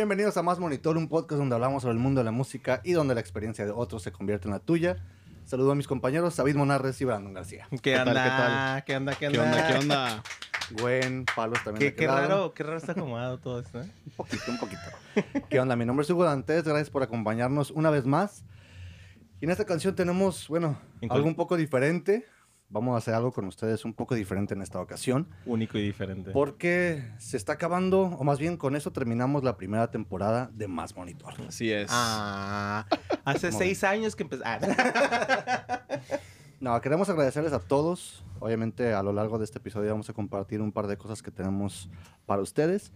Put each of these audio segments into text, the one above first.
Bienvenidos a Más Monitor, un podcast donde hablamos sobre el mundo de la música y donde la experiencia de otros se convierte en la tuya. Saludo a mis compañeros, David Monarres y Brandon García. ¿Qué, ¿Qué tal, onda? qué tal? ¿Qué onda? ¿Qué ¿Qué onda? onda? ¿Qué onda? Gwen, Palos también. Qué, raro, qué raro está acomodado todo esto, ¿eh? Un poquito, un poquito. ¿Qué onda? Mi nombre es Hugo Dantes, gracias por acompañarnos una vez más. Y en esta canción tenemos, bueno, algo un poco diferente. Vamos a hacer algo con ustedes un poco diferente en esta ocasión. Único y diferente. Porque se está acabando, o más bien con eso terminamos la primera temporada de Más Monitor. Así es. Ah, hace seis años que empezó. Ah, No, queremos agradecerles a todos. Obviamente a lo largo de este episodio vamos a compartir un par de cosas que tenemos para ustedes.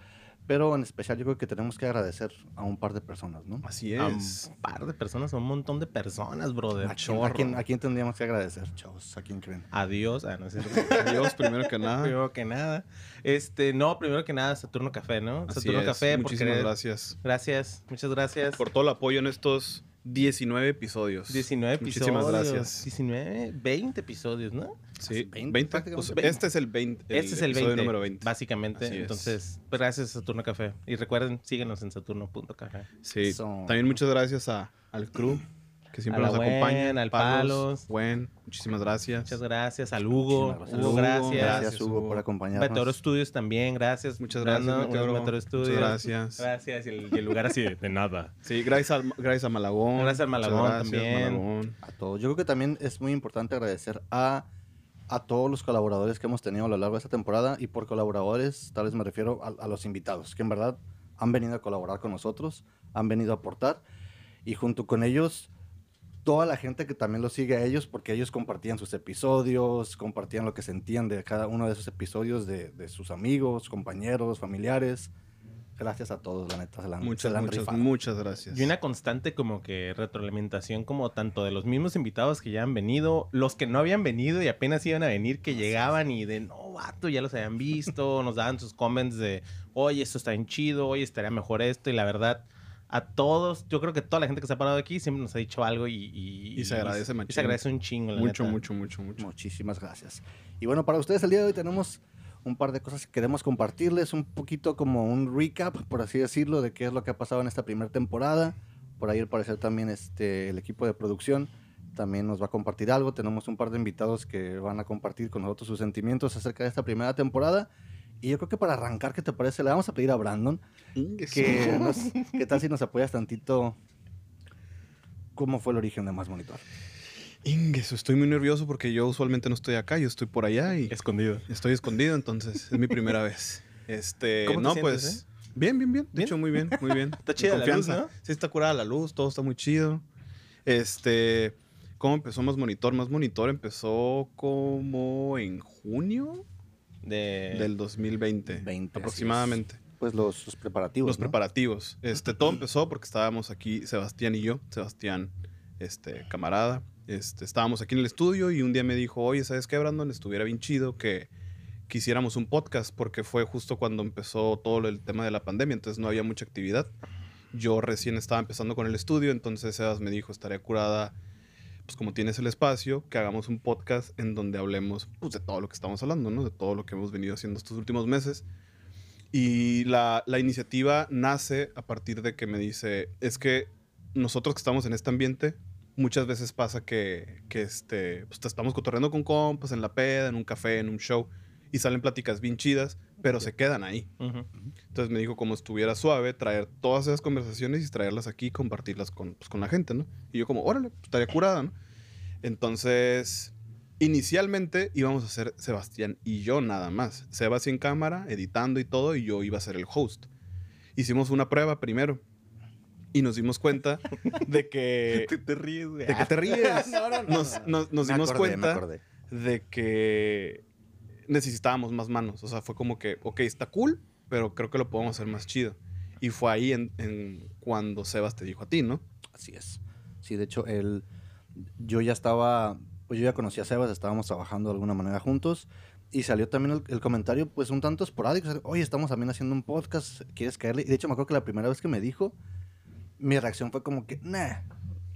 Pero en especial yo creo que tenemos que agradecer a un par de personas, ¿no? Así a es. un par de personas, a un montón de personas, brother. ¿A quién, a quién- a quién tendríamos que agradecer, chavos? ¿A quién creen? Adiós. Ah, no es cierto. Adiós, primero que nada. primero que nada. Este, no, primero que nada, Saturno Café, ¿no? Así Saturno es. Café, Muchísimas gracias Gracias, muchas gracias. por todo el apoyo en estos 19 episodios. 19 episodios. Muchísimas gracias. 19, 20 episodios, ¿no? Sí, 20 20. prácticamente. pues, este es el 20. este es el episodio 20, número 20. básicamente. Así es. Entonces, gracias Saturno Café. Y recuerden, síguenos en saturno.café. Sí. Eso. También muchas gracias a, al crew que siempre A la nos Gwen, acompaña. al Palos. Buen, muchísimas gracias. Muchas gracias. Al Hugo. Gracias. Hugo, gracias. Gracias, Hugo, por acompañarnos. Meteoro Studios también, gracias. Muchas gracias, Brandon, Meteoro. Meteoro Muchas Studios. gracias. Gracias. Y el, y el lugar así de, de nada. Sí, gracias, al- gracias a Malagón. Gracias al Muchas Malagón gracias, también. Malagón. A todos. Yo creo que también es muy importante agradecer a, a todos los colaboradores que hemos tenido a lo largo de esta temporada. Y por colaboradores, tal vez me refiero a, a los invitados, que en verdad han venido a colaborar con nosotros, han venido a aportar. Y junto con ellos, toda la gente que también los sigue a ellos, porque ellos compartían sus episodios, compartían lo que sentían de cada uno de esos episodios de, de sus amigos, compañeros, familiares. Gracias a todos, la neta. Se la se Muchas, la han muchas, rifado. muchas gracias. Y una constante como que retroalimentación como tanto de los mismos invitados que ya han venido, los que no habían venido y apenas iban a venir, que llegaban y de, no, vato, ya los habían visto, nos daban sus comments de, oye, esto está bien chido, oye, estaría mejor esto, y la verdad, a todos, yo creo que toda la gente que se ha parado aquí siempre nos ha dicho algo y... Y, Y se agradece y machín. se agradece un chingo, la mucho, neta. mucho, mucho, mucho. Muchísimas gracias. Y bueno, para ustedes el día de hoy tenemos un par de cosas que queremos compartirles, un poquito como un recap, por así decirlo, de qué es lo que ha pasado en esta primera temporada. Por ahí al parecer también este, el equipo de producción también nos va a compartir algo. Tenemos un par de invitados que van a compartir con nosotros sus sentimientos acerca de esta primera temporada. Y yo creo que para arrancar, ¿qué te parece? Le vamos a pedir a Brandon que nos, ¿qué tal si nos apoyas tantito? ¿Cómo fue el origen de Más Monitor? Ingues, estoy muy nervioso porque yo usualmente no estoy acá, yo estoy por allá y Escondido. estoy escondido, entonces es mi primera vez. Este, ¿Cómo te no, sientes, pues bien, bien, bien. De ¿Bien? hecho, muy bien, muy bien. Está chida la luz, ¿no? Sí, está curada la luz, todo está muy chido. Este, ¿cómo empezó Más Monitor? Más Monitor empezó como en junio De... del 2020, 20, aproximadamente. Pues los, los preparativos. Los ¿no? preparativos. Este, todo empezó porque estábamos aquí, Sebastián y yo, Sebastián, este, camarada. Este, estábamos aquí en el estudio y un día me dijo, oye, ¿sabes qué, Brandon? Estuviera bien chido que quisiéramos un podcast porque fue justo cuando empezó todo el tema de la pandemia, entonces no había mucha actividad. Yo recién estaba empezando con el estudio, entonces Sebas me dijo, estaría curada, pues como tienes el espacio, que hagamos un podcast en donde hablemos pues, de todo lo que estamos hablando, ¿no? De todo lo que hemos venido haciendo estos últimos meses. Y la, la iniciativa nace a partir de que me dice, es que nosotros que estamos en este ambiente, muchas veces pasa que, que este, pues, te estamos cotorreando con compas en la peda, en un café, en un show, y salen pláticas bien chidas, pero se quedan ahí. Ujú. Entonces me dijo, como estuviera suave, traer todas esas conversaciones y traerlas aquí y compartirlas con, pues, con la gente, ¿no? Y yo como, órale, pues, estaría curada, ¿no? Entonces, inicialmente íbamos a ser Sebastián y yo nada más. Sebas en cámara, editando y todo, y yo iba a ser el host. Hicimos una prueba primero y nos dimos cuenta de que... Te, te ríes, güey. ¿De que te ríes? No, no, no, Nos, no. nos- nos dimos acordé, cuenta de que necesitábamos más manos. O sea, fue como que, ok, está cool, pero creo que lo podemos hacer más chido. Y fue ahí en, en cuando Sebas te dijo a ti, ¿no? Así es. Sí, de hecho, él, yo ya estaba, pues yo ya conocía a Sebas, estábamos trabajando de alguna manera juntos y salió también el, el comentario, pues un tanto esporádico, o sea, oye, estamos también haciendo un podcast, ¿quieres caerle? Y de hecho me acuerdo que la primera vez que me dijo, mi reacción fue como que, nah,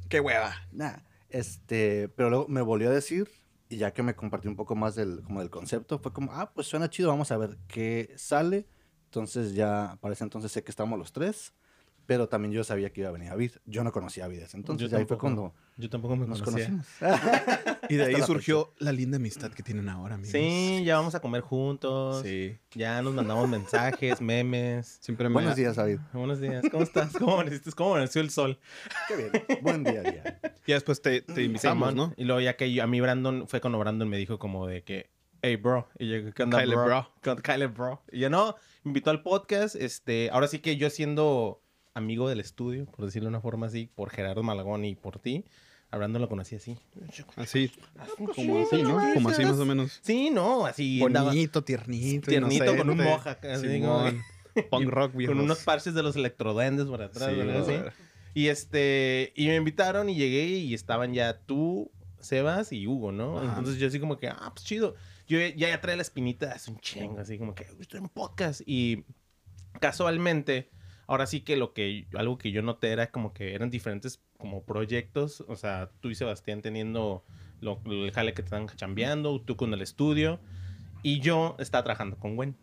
¡Qué hueva! nah, este, pero luego me volvió a decir y ya que me compartió un poco más del, como del concepto, fue como, ah, pues suena chido, vamos a ver qué sale. Entonces ya, para ese entonces sé que estamos los tres. pero también yo sabía que iba a venir David. Yo no conocía a David ese entonces, ahí fue cuando Yo tampoco me nos conocía. conocimos. Y de ahí la surgió la linda amistad que tienen ahora, amigos. Sí, ya vamos a comer juntos. Sí. Ya nos mandamos mensajes, memes. Siempre me... Buenos días, David. Buenos días, ¿cómo estás? ¿Cómo amaneciste? ¿Cómo amaneció el sol? Qué bien. Buen día, día. Ya después te, te invitamos, Simón. ¿no? Y luego ya que yo- a mí Brandon, fue cuando Brandon me dijo como de que, hey, bro. Y yo, ¿qué onda, Kyle, bro? bro. ¿Qué onda, Kyle, bro. Y yo, no, me invitó al podcast. Este, ahora sí que yo siendo amigo del estudio, por decirlo de una forma así, por Gerardo Malagón y por ti, a Brandon lo conocí así. Así, Como como así, ¿no? Como así más o menos. Sí, no, así. Bonito, tiernito. Tiernito con un mohawk, así como-. Punk rock, viejos. Con unos parches de los electroduendes por atrás, Sí, ¿verdad? Sí. Y este, y me invitaron y llegué y estaban ya tú, Sebas y Hugo, ¿no? Ajá. Entonces yo así como que, ah, pues chido. Yo ya, ya traía la espinita hace un chingo, así como que, "Uy, estoy en podcast. Y casualmente, ahora sí que lo que, algo que yo noté era como que eran diferentes como proyectos. O sea, tú y Sebastián teniendo lo, el jale que te están chambeando, tú con el estudio. Y yo estaba trabajando con Gwen.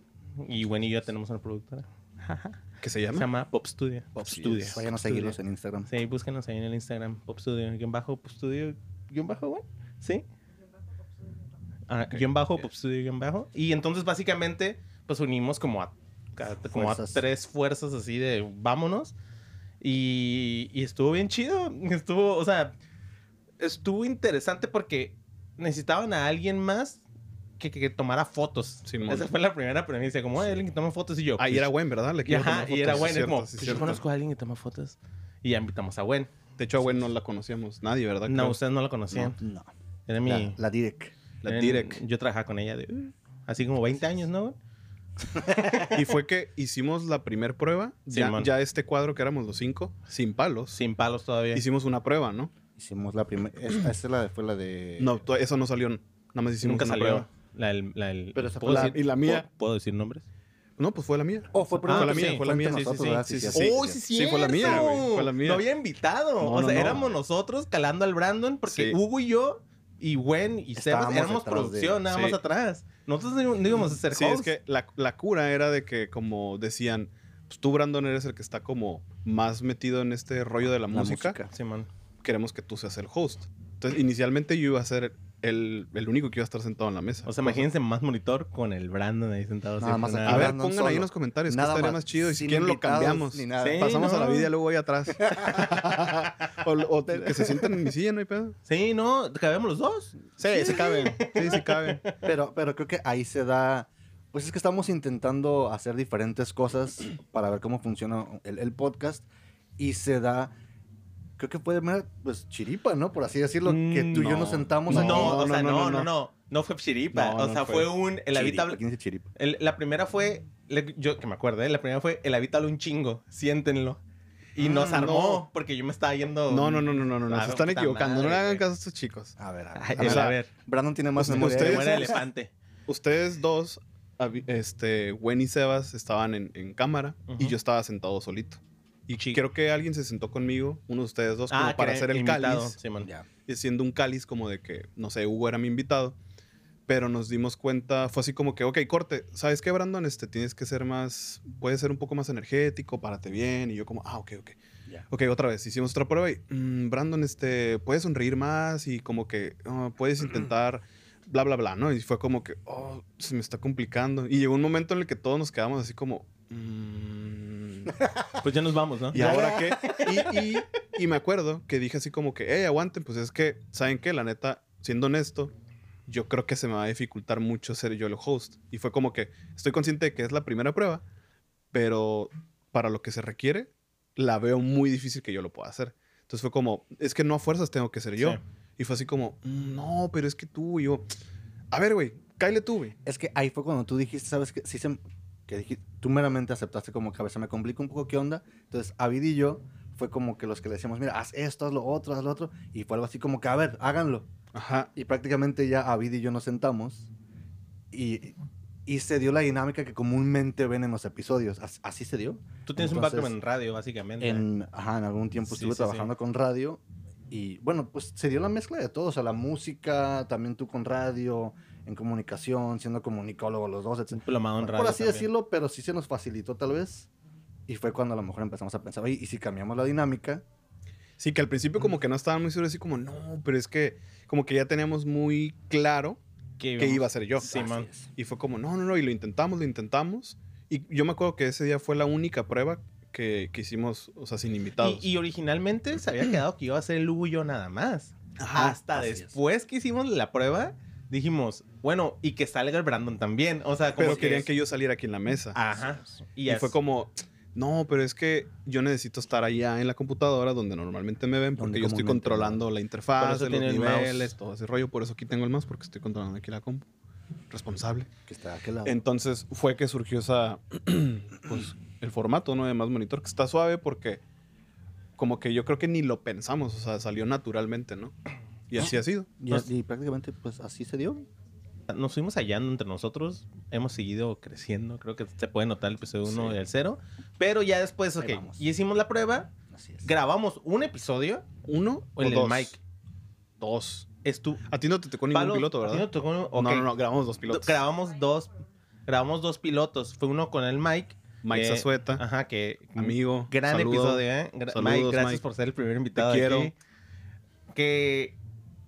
Y Gwen y yo tenemos una productora. ¿Qué se Se llama? llama Pop Studio. Pop Studio. Vayan a Studio. seguirnos en Instagram. Sí, búsquenos ahí en el Instagram, Pop Studio, guion bajo, Pop Studio, guion bajo, güey. ¿Sí? Ah, guion bajo, Pop Studio, guion bajo. Y entonces, básicamente, pues unimos como a, como a Fuerzas. tres fuerzas así de vámonos. Y, y estuvo bien chido. Estuvo, o sea, estuvo interesante porque necesitaban a alguien más que, que, que tomara fotos. Simón. Esa fue la primera premisa, como, "Ay, alguien que toma fotos y yo. Ahí pues, era Gwen, ¿verdad? Le y, ajá, tomar y era fotos, Gwen, sí, es como, cierto, sí, pues, yo conozco a alguien que toma fotos. Y ya invitamos a Gwen. De hecho, a Gwen no la conocíamos. Nadie, ¿verdad? No, ustedes no la conocían. No, no. Era mi... La, la Direct. La Direct. Yo trabajaba con ella de... uh, así como 20 años, ¿no? güey? Y fue que hicimos la primer prueba. Ya, Simón. ya este cuadro que éramos los cinco, sin palos. Sin palos todavía. Hicimos una prueba, ¿no? Hicimos la primera. Esta esa la, fue la de. No, eso no salió. Nada más hicimos Nunca una salió. prueba. La, del- la, del- Pero esa ¿puedo fue la- decir- y la mía. ¿puedo, puedo decir nombres? No, pues fue la mía. Oh, fue, Ah, fue la mía, sí, fue la mía. Sí, sí, nosotros, sí, sí, sí, sí, sí. ¡Oh, sí, sí, Sí, fue la mía, güey, fue la mía. No había invitado. No, o no, sea, no. éramos nosotros calando al Brandon porque Sí. Hugo y yo y Gwen y Sebas éramos detrás de- producción, nada Sí. más atrás. Nosotros no, no íbamos a ser Sí, es hosts. que la, la cura era de que, como decían, pues tú, Brandon, eres el que está como más metido en este rollo de la, La música. música. Simón. Queremos que tú seas el host. Entonces, inicialmente yo iba a ser el, el único que iba a estar sentado en la mesa. O sea, imagínense más monitor con el Brandon ahí sentado. Nada más. A ver, pongan ahí en los comentarios Nada qué estaría más, más chido. Y si quieren, lo cambiamos. ni nada. Sí. Pasamos a la vida luego ahí atrás. o, o que se sientan en mi silla, no hay pedo. Sí, no, cabemos los dos. Sí, se caben. Sí, sí caben. Pero, pero creo que ahí se da. Pues es que estamos intentando hacer diferentes cosas para ver cómo funciona el, el podcast. Y se da. Creo que puede ser, pues, chiripa, ¿no? Por así decirlo. que tú y yo no. nos sentamos No, aquí. o sea, no, no, no, no, no. no. No fue chiripa. No, o no sea, fue. fue un. El habitable. ¿Quién dice chiripa? el- la primera fue. le- yo que me acuerdo, ¿eh? La primera fue el habitable un chingo. Siéntenlo. Y Ah, nos armó no. porque yo me estaba yendo. No, no, no, no, no, no, no. Se están equivocando. no le hagan caso a estos chicos. A ver, a ver. Ay, a ver, a o sea, ver. Brandon tiene más Ustedes- memoria. ustedes- elefante. Ustedes dos, este, Gwen y Sebas, estaban en, en cámara y yo estaba sentado solito. Y Sí. creo que alguien se sentó conmigo, uno de ustedes dos, como Ah, que para hacer el invitado, cáliz. Ya. y siendo un cáliz como de que, no sé, Hugo era mi invitado. Pero nos dimos cuenta, fue así como que, ok, corte, ¿sabes qué, Brandon? Este, tienes que ser más, puedes ser un poco más energético, párate bien. Y yo como, ah, ok, ok. Ya. Ok, otra vez, hicimos otra prueba y, "Mm, Brandon, este, puedes sonreír más y como que ah, puedes intentar, bla, bla, bla, ¿no? Y fue como que, oh, se me está complicando. Y llegó un momento en el que todos nos quedamos así como, "Mm, Pues ya nos vamos, ¿no? ¿Y ahora qué? Y, y- y me acuerdo que dije así como que, hey, aguanten, pues es que, ¿saben qué? La neta, siendo honesto, yo creo que se me va a dificultar mucho ser yo el host. Y fue como que estoy consciente de que es la primera prueba, pero para lo que se requiere, la veo muy difícil que yo lo pueda hacer. Entonces fue como, es que no a fuerzas tengo que ser yo. Sí. Y fue así como, "Mm, no, pero es que tú, y yo, a ver, güey, cáile tú, güey. Es que ahí fue cuando tú dijiste, ¿sabes qué? Sí se, que dijiste, tú meramente aceptaste como que a veces me complica un poco qué onda. Entonces, Avid y yo fue como que los que le decíamos, mira, haz esto, haz lo otro, haz lo otro. Y fue algo así como que, a ver, háganlo. Ajá. Y prácticamente ya Avid y yo nos sentamos y, y se dio la dinámica que comúnmente ven en los episodios. As- Así se dio. Tú tienes un Entonces, background en radio, básicamente. En, ajá, en algún tiempo Sí, estuve sí, trabajando con radio y bueno, pues se dio la mezcla de todo, o sea, la música, también tú con radio, en comunicación, siendo comunicólogo los dos, etc. Un plomado en radio. Por así también. decirlo, pero sí se nos facilitó tal vez. Y fue cuando a lo mejor empezamos a pensar, oye, ¿y si cambiamos la dinámica? Sí, que al principio como que no estaban muy seguros, así como, no, pero es que como que ya teníamos muy claro Que que iba a ser yo. Sí, man. Y fue como, no, no, no, y lo intentamos, lo intentamos. Y yo me acuerdo que ese día fue la única prueba que, que hicimos, o sea, sin invitados. Y, y originalmente se había quedado que iba a ser el Hugo y yo nada más. Ajá, Hasta así es. después que hicimos la prueba, dijimos, bueno, y que salga el Brandon también. O sea, como pero querían que que yo saliera aquí en la mesa. Ajá. y es- fue como, no, pero es que yo necesito estar allá en la computadora donde normalmente me ven porque yo estoy controlando la interfaz, los niveles, todo ese rollo. Por eso aquí tengo el mouse porque estoy controlando aquí la compu. Responsable. Que está de aquel lado. Entonces fue que surgió esa, pues, el formato, ¿no? De más monitor, que está suave porque como que yo creo que ni lo pensamos, o sea, salió naturalmente, ¿no? Y así ha sido. y, y prácticamente, pues así se dio. Nos fuimos hallando entre nosotros. Hemos seguido creciendo. Creo que se puede notar el episodio 1 Sí. y el 0. Pero ya después, ok, y hicimos la prueba. Así es. Grabamos un episodio. ¿Uno O o el del dos? Mike. Dos. Estu A ti no te tocó ningún Palo- piloto, ¿a ti ¿verdad? no te tocó? No, no, no, grabamos dos pilotos. Grabamos dos. Grabamos dos pilotos. Fue uno con el Mike. Mike que- Zazueta, Ajá, que. amigo. Gran saludo. episodio, ¿eh? Gra- Saludos, Mike, gracias Mike. por ser el primer invitado. Te quiero. aquí. Que.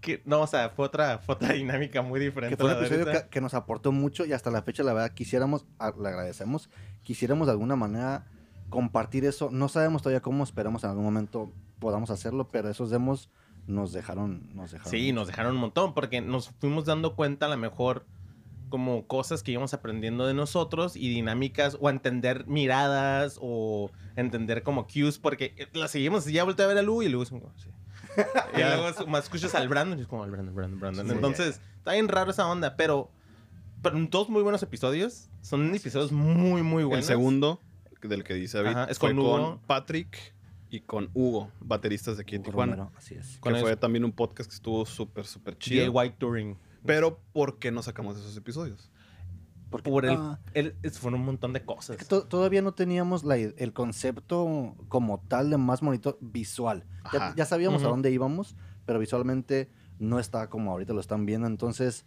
Que no, o sea, fue otra, fue otra dinámica muy diferente. Que fue un la episodio que, que nos aportó mucho y hasta la fecha, la verdad, quisiéramos, le agradecemos, quisiéramos de alguna manera compartir eso. No sabemos todavía cómo, esperamos en algún momento podamos hacerlo, pero esos demos nos dejaron, nos dejaron. Sí, nos dejaron un montón porque nos fuimos dando cuenta a lo mejor como cosas que íbamos aprendiendo de nosotros y dinámicas o entender miradas o entender como cues porque las seguimos y ya volteé a ver a Lu y como sí. Y luego más escuchas al Brandon y es como al Brandon, Brandon, Brandon. Sí. Entonces, está bien raro esa onda, pero pero dos muy buenos episodios, son episodios muy muy buenos. El segundo, del que dice David, Ajá, es fue con con, Hugo. Patrick y con Hugo, bateristas de aquí en Hugo Tijuana. Romero, así es. Con que fue también un podcast que estuvo súper, súper chido. Touring. Pero, ¿por qué no sacamos esos episodios? Porque, por el, ah, el- fueron un montón de cosas. es que to- todavía no teníamos la el concepto como tal de más monitor visual. Ya, sabíamos a dónde íbamos, pero visualmente no está como ahorita lo están viendo. Entonces,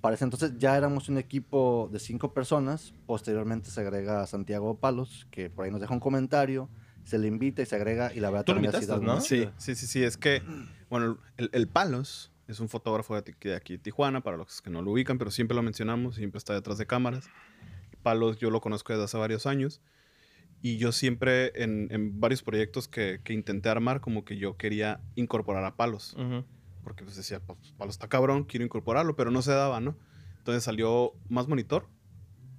para ese entonces ya éramos un equipo de cinco personas. Posteriormente se agrega a Santiago Palos, que por ahí nos deja un comentario. Se le invita y se agrega y la verdad Tú lo invitaste, ¿no? Sí, sí, sí, sí. Es que, bueno, el, el Palos es un fotógrafo de aquí- de Tijuana, para los que no lo ubican, pero siempre lo mencionamos, siempre está detrás de cámaras. Palos yo lo conozco desde hace varios años y yo siempre en, en varios proyectos que, que intenté armar, como que yo quería incorporar a Palos, porque pues decía, pues, Palos está cabrón, quiero incorporarlo, pero no se daba, ¿no? Entonces salió Más Monitor,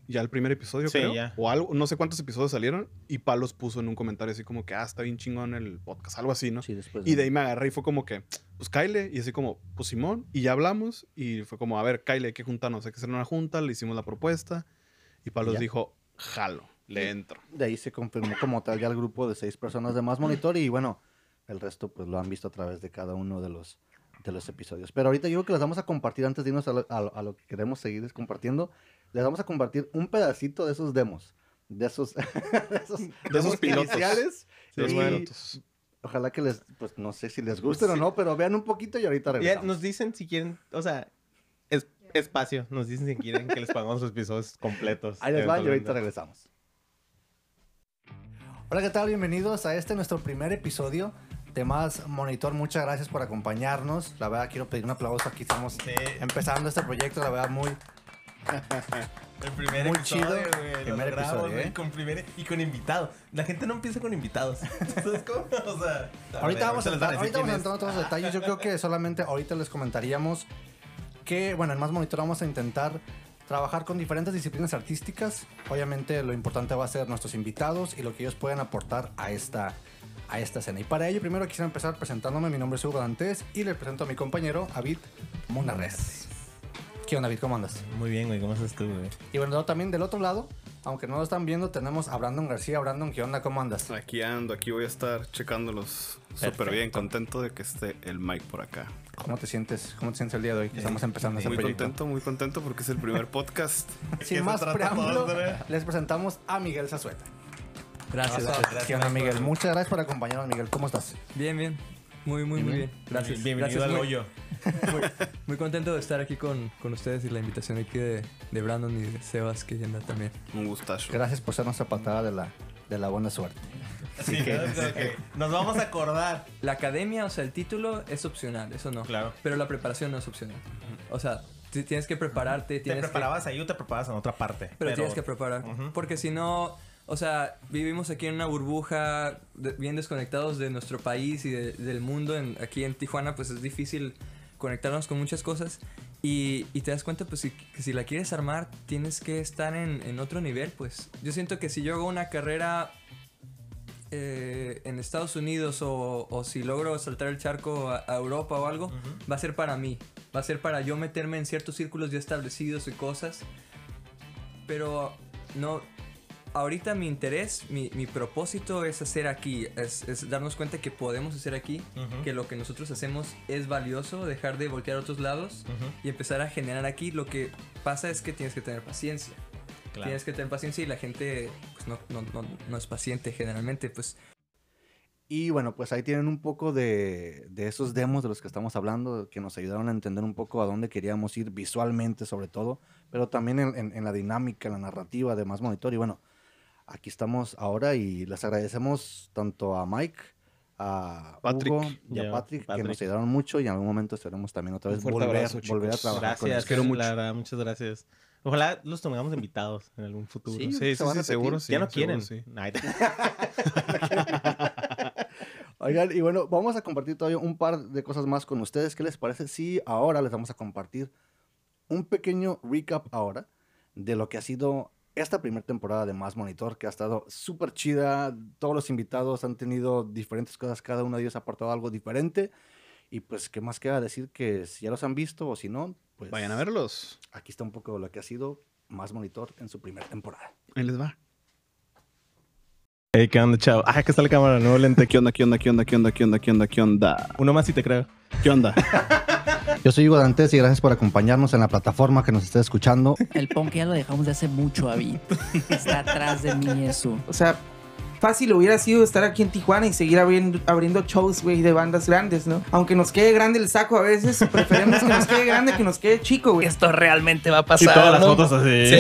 ya el primer episodio, Sí, creo, ya. o algo, no sé cuántos episodios salieron, y Palos puso en un comentario así como que, ah, está bien chingón el podcast, algo así, ¿no? Sí, después Y de ahí me agarré y fue como que, pues Kyle, y así como, pues Simón, y ya hablamos, y fue como, a ver, Kyle, hay que juntarnos, hay que hacer una junta, le hicimos la propuesta, y Palos ya. dijo, jalo, le entro. de ahí se confirmó como tal ya el grupo de seis personas de más monitor y bueno, el resto pues lo han visto a través de cada uno de los, de los episodios. Pero ahorita yo creo que les vamos a compartir antes de irnos a lo, a lo- a lo que queremos seguir compartiendo, les vamos a compartir un pedacito de esos demos, de esos, de esos, De esos pilotos. iniciales. Sí, los Y pilotos. Ojalá que les, pues no sé si les gusten o no, pero vean un poquito y ahorita Ya regresamos. nos dicen si quieren, o sea, es, espacio. Nos dicen si quieren que les pagamos los episodios completos. Ahí les va y ahorita regresamos. Hola, ¿qué tal? Bienvenidos a este nuestro primer episodio de Más Monitor. Muchas gracias por acompañarnos. La verdad, quiero pedir un aplauso. Aquí estamos Sí. empezando este proyecto. La verdad, muy. El primer Muy episodio, chido. lo Primer logramos, episodio, ¿eh? Con primer, y con invitado. La gente no empieza con invitados. ¿Sabes cómo? O sea, Ahorita vamos a entrar, ahorita vamos a entrar en todos los detalles. Yo creo que solamente ahorita les comentaríamos que, bueno, en Más Monitor vamos a intentar trabajar con diferentes disciplinas artísticas. Obviamente lo importante va a ser nuestros invitados y lo que ellos pueden aportar a esta, a esta escena. Y para ello primero quisiera empezar presentándome. Mi nombre es Hugo Dantes y le presento a mi compañero Avid Monarres. ¿Qué onda, Avid? ¿Cómo andas? Muy bien, güey. ¿Cómo estás tú, güey? Y bueno, también del otro lado, aunque no lo están viendo, tenemos a Brandon García. Brandon, ¿qué onda? ¿Cómo andas? Aquí ando, aquí voy a estar checándolos súper bien, contento de que esté el Mike por acá. ¿Cómo te sientes? ¿Cómo te sientes el día de hoy? que Estamos empezando este Muy proyecto. contento, muy contento porque es el primer podcast. Sin más preámbulo, les presentamos a Miguel Zazueta. Gracias. ¿Qué onda, Miguel? Muchas gracias por acompañarnos, Miguel. ¿Cómo estás? Bien, bien. Muy, muy, muy Bien, bien. Gracias. Bienvenido Gracias, al muy, hoyo. Muy contento de estar aquí con, con ustedes y la invitación aquí de, de Brandon y de Sebas que anda también. Un gustazo. Gracias por ser nuestra patada de la, de la buena suerte. Así que, nos vamos a acordar. La academia, o sea, el título es opcional, eso no. Claro. Pero la preparación no es opcional. O sea, ti- tienes que prepararte, ¿Te tienes que- preparabas ahí o te preparabas en otra parte? Pero, tienes que preparar. Porque si no, o sea, vivimos aquí en una burbuja, de- bien desconectados de nuestro país y de- del mundo. En- aquí en Tijuana, pues es difícil conectarnos con muchas cosas. Y, y te das cuenta, pues, si, que si la quieres armar, tienes que estar en, en otro nivel, pues. Yo siento que si yo hago una carrera eh, en Estados Unidos o, o si logro saltar el charco a, a Europa o algo, va a ser para mí. Va a ser para yo meterme en ciertos círculos ya establecidos y cosas. Pero no. Ahorita mi interés, mi, mi propósito es hacer aquí, es, es darnos cuenta que podemos hacer aquí, que lo que nosotros hacemos es valioso, dejar de voltear a otros lados y empezar a generar aquí. Lo que pasa es que tienes que tener paciencia. Claro. Tienes que tener paciencia y la gente pues, no, no, no, no es paciente generalmente. Pues Y bueno, pues ahí tienen un poco de, de esos demos de los que estamos hablando, que nos ayudaron a entender un poco a dónde queríamos ir visualmente sobre todo, pero también en, en- en la dinámica, en la narrativa de Más Monitor. Y bueno, aquí estamos ahora y les agradecemos tanto a Mike, a Patrick. Hugo y Ya, a Patrick, que nos ayudaron mucho y en algún momento esperemos también otra vez volver, abrazo, volver a trabajar con Gracias, ellos. quiero mucho. Muchas gracias. Ojalá los tengamos invitados en algún futuro. Sí, Sí, sí, seguro sí. ya no seguro quieren. Oigan, y bueno, vamos a compartir todavía un par de cosas más con ustedes. ¿Qué les parece si ahora les vamos a compartir un pequeño recap ahora de lo que ha sido esta primera temporada de Más Monitor, que ha estado súper chida. Todos los invitados han tenido diferentes cosas, cada uno de ellos ha aportado algo diferente. Y pues, ¿qué más queda decir? Que si ya los han visto o si no, pues Vayan a verlos. aquí está un poco lo que ha sido Más Monitor en su primera temporada. Ahí les va. Hey, ¿qué onda, chavo? Ah, que está la cámara, nuevo lente. ¿Qué onda, qué onda, qué onda, qué onda, qué onda, qué onda, qué onda? Uno más y te creo. ¿Qué onda? Yo soy Hugo Dantes y gracias por acompañarnos en la plataforma que nos esté escuchando. El punk ya lo dejamos de hace mucho, David. Está atrás de mí eso. O sea, fácil hubiera sido estar aquí en Tijuana y seguir abriendo, abriendo shows, güey, de bandas grandes, ¿no? Aunque nos quede grande el saco a veces, preferimos que nos quede grande que nos quede chico, güey. Esto realmente va a Y pasar. todas las ¿no? fotos así. Sí,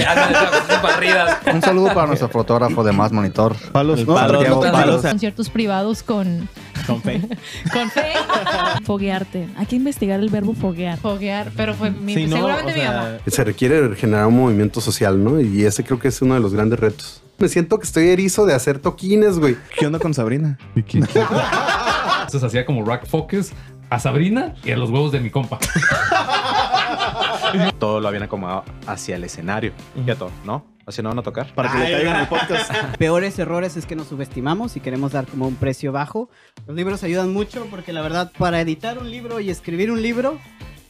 barridas. Un saludo para nuestro fotógrafo de Más Monitor. Palos, ¿no? palo, Santiago no, Palos. palos. conciertos privados con, Con fe. con fe. Foguearte. Hay que investigar el verbo foguear. Foguear, pero fue mi, Sí, no, seguramente o mi mamá. Se requiere generar un movimiento social, ¿no? Y ese creo que es uno de los grandes retos. Me siento que estoy erizo de hacer toquines, güey. ¿Qué onda con Sabrina? Entonces hacía como rack focus a Sabrina y a los huevos de mi compa. todo lo habían acomodado hacia el escenario. Ya todo, ¿no? Así no van a tocar. Para que le caigan el podcast. peores errores es que nos subestimamos y queremos dar como un precio bajo. Los libros ayudan mucho porque la verdad para editar un libro y escribir un libro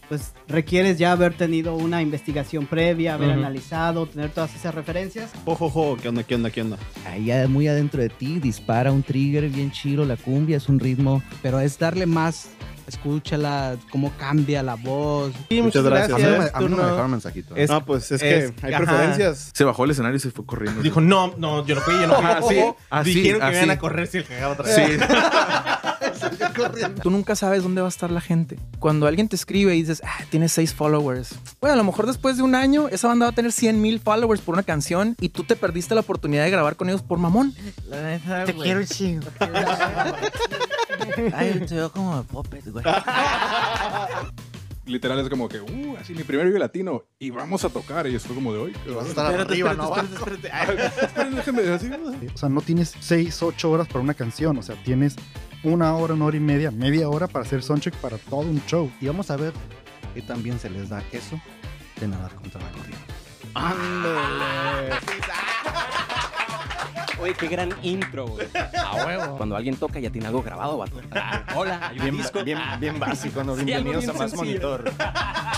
pues requieres ya haber tenido una investigación previa, haber Ujú. analizado, tener todas esas referencias. Ojo, ojo, ¿qué onda, qué onda, qué onda? ahí ya muy adentro de ti, dispara un trigger bien chido, la cumbia es un ritmo, pero es darle más, escúchala, cómo cambia la voz. Sí, Muchas gracias. A mí, no me- a mí no me dejaron mensajito. Es- no, pues es que hay ajá. preferencias. Se bajó el escenario y se fue corriendo. Dijo, no, no, yo no fui, yo no fui. Ah, sí, así, Dijeron que así. iban a correr si el cagaba otra vez. Sí. Tú nunca sabes dónde va a estar la gente. Cuando alguien te escribe y dices, ah, tienes seis followers. Bueno, a lo mejor después de un año, esa banda va a tener 100 mil followers por una canción y tú te perdiste la oportunidad de grabar con ellos por mamón. Te quiero chingo. Ay, te veo como de Puppet, güey. Literal es como que, uh, así mi primer video latino y vamos a tocar. Y fue como de hoy. Vas a estar arriba, ¿no? espérate, espérate. Déjeme así. O sea, no tienes 6, 8 horas para una canción. O sea, tienes una hora, una hora y media, media hora para hacer soundcheck para todo un show. Y vamos a ver qué también se les da eso de nadar contra la corriente. Oye, qué gran intro, güey. A huevo. Cuando alguien toca ya tiene algo grabado, vato. hola, Bien, disco. bien, bien básico, ¿no? Sí, Bienvenidos bien a Más sencillo. Monitor.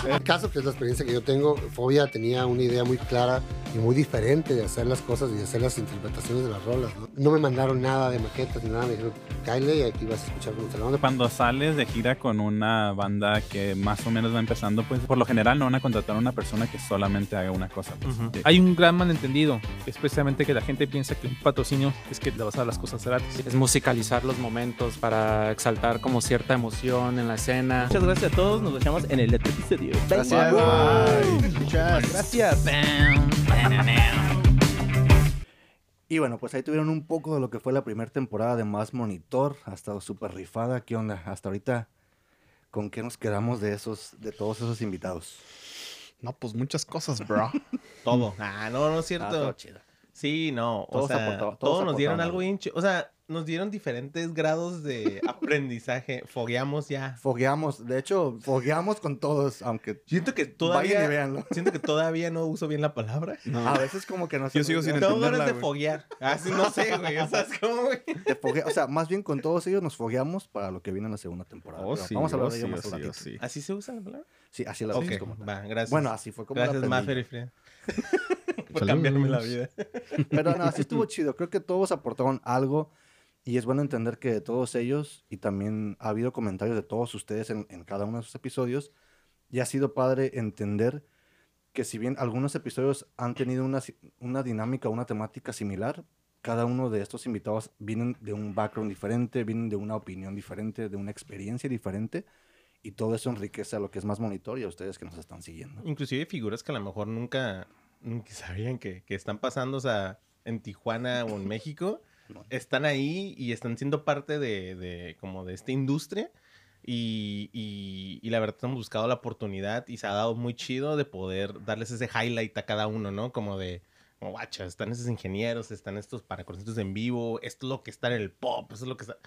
En el caso que es la experiencia que yo tengo, Fobia tenía una idea muy clara y muy diferente de hacer las cosas y de hacer las interpretaciones de las rolas. No, No me mandaron nada de maquetas ni nada, me dijeron, Kyle, y aquí vas a escuchar cómo está la. Cuando sales de gira con una banda que más o menos va empezando, pues por lo general no van a contratar a una persona que solamente haga una cosa. pues. Ujú. Sí. Hay un gran malentendido, especialmente que la gente piensa que un patrocinio es que le vas a dar las cosas gratis. Es musicalizar los momentos para exaltar como cierta emoción en la escena. Muchas gracias a todos, nos vemos en el episodio. Gracias. Muchas Gracias. Y bueno, pues ahí tuvieron un poco de lo que fue la primera temporada de Más Monitor. Ha estado súper rifada. ¿Qué onda? Hasta ahorita, ¿con qué nos quedamos de esos, de todos esos invitados? No, pues muchas cosas, bro. Todo. Ah, no, no es Ah, cierto. todo chido. Sí, no. O Todos sea, aportaban- todos todos nos dieron algo bien O sea, nos dieron diferentes grados de aprendizaje. Fogueamos ya. Fogueamos, de hecho, fogueamos con todos, aunque Siento que vayan y todavía. véanlo. Siento que todavía no uso bien la palabra. A veces como que no Yo sigo sin Tengo ganas entenderla, de foguear. Ah, sí, no sé, güey. O sea, es como, güey. de fogue- O sea, más bien con todos ellos nos fogueamos para lo que viene en la segunda temporada. Oh, sí, vamos a hablar oh, de ello sí, más oh, oh, ratito. sí. ¿Así se usa la palabra? Sí, así la Ok, hacemos como tal. va, gracias. Bueno, así fue como la Gracias. Maffer y. Por Saludos. cambiarme la vida. Pero no, sí estuvo chido. Creo que todos aportaron algo y es bueno entender que de todos ellos, y también ha habido comentarios de todos ustedes en, cada uno de sus episodios, y ha sido padre entender que si bien algunos episodios han tenido una, una dinámica, una temática similar, cada uno de estos invitados vienen de un background diferente, vienen de una opinión diferente, de una experiencia diferente, y todo eso enriquece a lo que es más monitor y a ustedes que nos están siguiendo. Inclusive figuras que a lo mejor nunca, nunca sabían que, que están pasando, en Tijuana o en México, están ahí y están siendo parte de, de como de esta industria. Y, y, y la verdad hemos buscado la oportunidad y se ha dado muy chido de poder darles ese highlight a cada uno, ¿no? Como de, como guacha, están esos ingenieros, están estos para conciertos en vivo, esto es lo que está en el pop, eso es lo que está...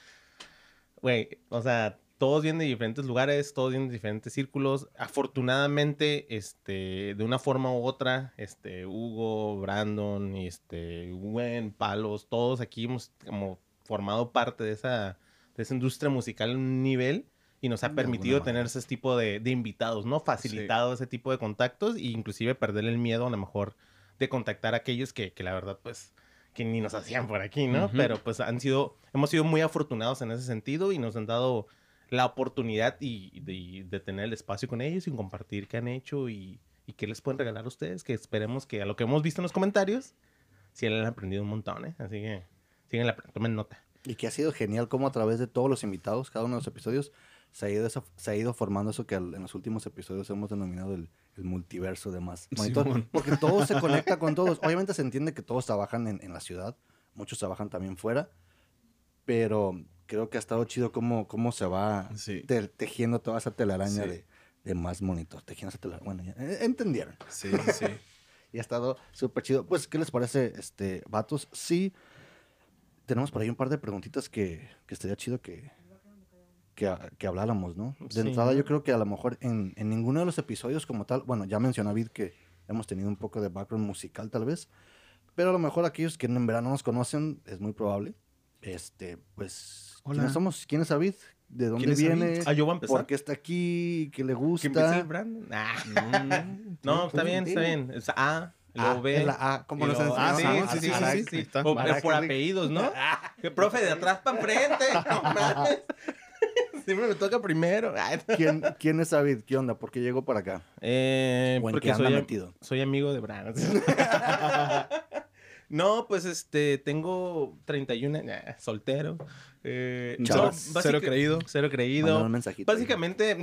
Güey, o sea, todos vienen de diferentes lugares, todos vienen de diferentes círculos. Afortunadamente, este, de una forma u otra, este, Hugo, Brandon, y este, Gwen, Palos, todos aquí hemos como formado parte de esa, de esa industria musical en un nivel y nos ha permitido tener ese tipo de, de invitados, ¿no? Facilitado ese tipo de contactos e inclusive perder el miedo a lo mejor de contactar a aquellos que, que la verdad, pues, que ni nos hacían por aquí, ¿no? Ujú. Pero pues han sido, hemos sido muy afortunados en ese sentido y nos han dado la oportunidad y, de, de tener el espacio con ellos y compartir qué han hecho y, y qué les pueden regalar a ustedes, que esperemos que a lo que hemos visto en los comentarios, sí han aprendido un montón, ¿eh? Así que síganla, tomen nota. Y que ha sido genial como a través de todos los invitados, cada uno de los episodios, se ha ido, esa- se ha ido formando eso que al- en los últimos episodios hemos denominado el, el multiverso de más. Porque todo se conecta con todos. Obviamente se entiende que todos trabajan en, en la ciudad, muchos trabajan también fuera, pero creo que ha estado chido cómo, cómo se va Sí. te- tejiendo toda esa telaraña Sí. de, de más monitor. Tejiendo esa telaraña. Bueno, ya, eh, entendieron. Sí, sí. Y ha estado súper chido. Pues, ¿qué les parece, este, vatos? Sí, tenemos por ahí un par de preguntitas que, que estaría chido que, que, ha- que habláramos, ¿no? De Sí, entrada, yo creo que a lo mejor en, en ninguno de los episodios como tal, bueno, ya mencionó Vid que hemos tenido un poco de background musical tal vez, pero a lo mejor aquellos que en verano nos conocen, es muy probable. Este, pues, Hola. ¿quiénes somos? ¿Quién es Avid? ¿De dónde ¿Quién viene? Ah, yo voy a empezar. ¿Por qué está aquí? ¿Qué le ¿Que empiece el gusta? Brandon? Ah. no, está bien, está bien. Es A, luego Ah, B. es la A, como luego- Ah, sí, enseñaron. sí, sí, Ah, sí, sí, sí. O- por que- apellidos, ¿no? Que profe, de atrás para enfrente. No. Siempre me toca primero. ¿Quién, ¿Quién es David? ¿Qué onda? ¿Por qué llegó para acá? Eh, ¿O en porque qué anda soy, metido? soy amigo de Brandon. no, pues este, tengo 31, nah, soltero. Eh, no, Cero creído. Cero creído. un mensajito. Básicamente,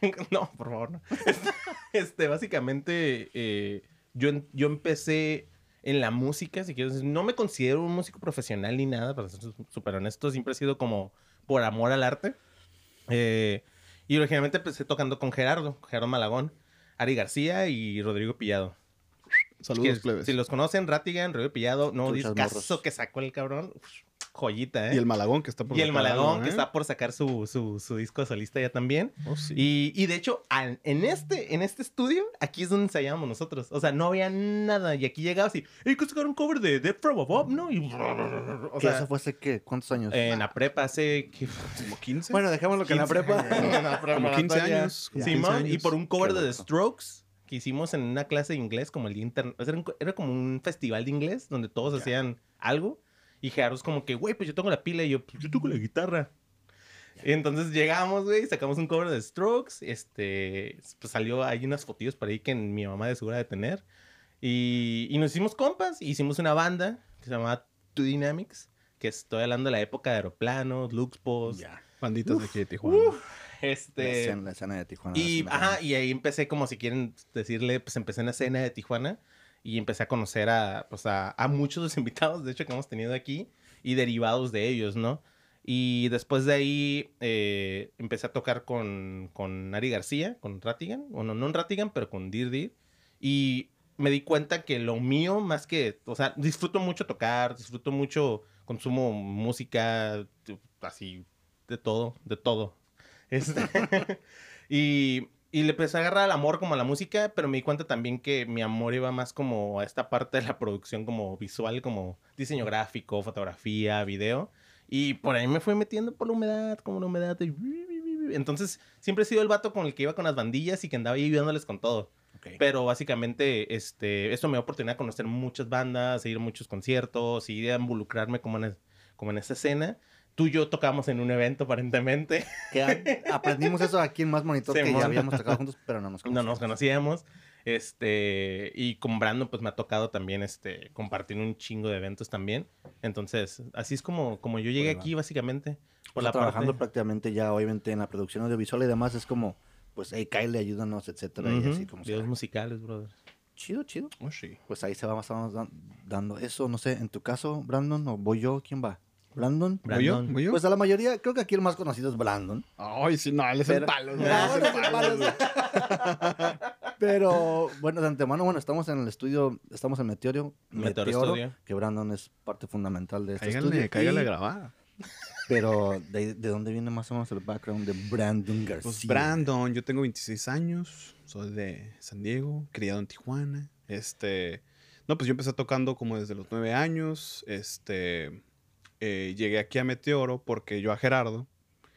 no, por favor, no. Este, básicamente, eh, yo, yo empecé en la música, si quieres, no me considero un músico profesional ni nada, para ser súper honesto, siempre he sido como por amor al arte. Eh, y originalmente empecé tocando con Gerardo, Gerardo Malagón, Ari García y Rodrigo Pillado. Saludos, Que, plebes. Si los conocen, Ratigan, Rodrigo Pillado, no discazo morros. que sacó el cabrón, uf, joyita, ¿eh? Y el Malagón que está por Y el sacar Malagón algo, que ¿eh? está por sacar su, su, su disco solista ya también. Oh, sí. Y, y de hecho, al- en este, en este estudio, aquí es donde ensayábamos nosotros. O sea, no había nada. Y aquí llegabas y, ¡Ey, que sacar un cover de Death from Above, ¿no? Y, o ¿Qué sea, eso fue hace qué? ¿Cuántos años? en la prepa hace... ¿qué? Como 15. bueno, dejémoslo que en la 15 prepa. como 15 años. como 15 Simón, y por un cover de The. Strokes que hicimos en una clase de inglés, como el día interno. Era, era como un festival de inglés donde todos hacían algo. Y Gerardo es como que, güey, pues yo tengo la pila y yo, pues yo toco la guitarra. Y entonces llegamos, güey, sacamos un cover de Strokes. Este, pues salió, hay unas fotillos por ahí que mi mamá de segura de tener. Y, y nos hicimos compas, y hicimos una banda que se llamaba Two Dynamics, que estoy hablando de la época de aeroplanos, Luxpos. Ya. Banditas de aquí de Tijuana. Uf, La este, escena, la escena de Tijuana. y, ajá, y ahí empecé, como si quieren decirle, pues empecé en la escena de Tijuana. Y empecé a conocer a, pues, a, a muchos de los invitados, de hecho, que hemos tenido aquí y derivados de ellos, ¿no? Y después de ahí eh, empecé a tocar con, con Ari García, con Ratigan, bueno, no en Ratigan, pero con Dir Dir. Y me di cuenta que lo mío, más que, o sea, disfruto mucho tocar, disfruto mucho, consumo música, así, de todo, de todo. Este, y, y le empecé a agarrar el amor como a la música, pero me di cuenta también que mi amor iba más como a esta parte de la producción como visual, como diseño gráfico, fotografía, video. Y por ahí me fui metiendo por la humedad, como la humedad. y Entonces, siempre he sido el vato con el que iba con las bandillas y que andaba ahí ayudándoles con todo. Pero básicamente, este, esto me dio oportunidad de conocer muchas bandas, de ir a muchos conciertos y de involucrarme como en, como en esa escena. Tú y yo tocamos en un evento, aparentemente. Que aprendimos eso aquí en Más Monitor, que ya habíamos tocado juntos, pero no nos No nos conocíamos. Este, y con Brandon, pues me ha tocado también este, compartir un chingo de eventos también. Entonces, así es como, como yo llegué Pues aquí, básicamente. Por Por la trabajando parte- prácticamente ya, obviamente, en la producción audiovisual y demás, es como, pues, hey, Kyle, ayúdanos, etcétera, y así como Videos musicales, brother. Chido, chido. Oh, sí. Pues ahí se va, dan- dando eso, no sé, en tu caso, Brandon, o voy yo, ¿quién va? ¿Brandon? ¿Voy yo? ¿Voy yo? Pues a la mayoría, creo que aquí el más conocido es Brandon. Ay, sí, no, él es el palo. Pero, bueno, de antemano, bueno, estamos en el estudio, estamos en Meteoro, Meteoro Meteoro, Studio. que Brandon es parte fundamental de este Cáigale, estudio. cáigale a Y- grabar. Pero, ¿de, de dónde viene más o menos el background de Brandon García? Pues Brandon, yo tengo 26 años, soy de San Diego, criado en Tijuana. Este, no, pues yo empecé tocando como desde los 9 años. Este, eh, llegué aquí a Meteoro porque yo a Gerardo,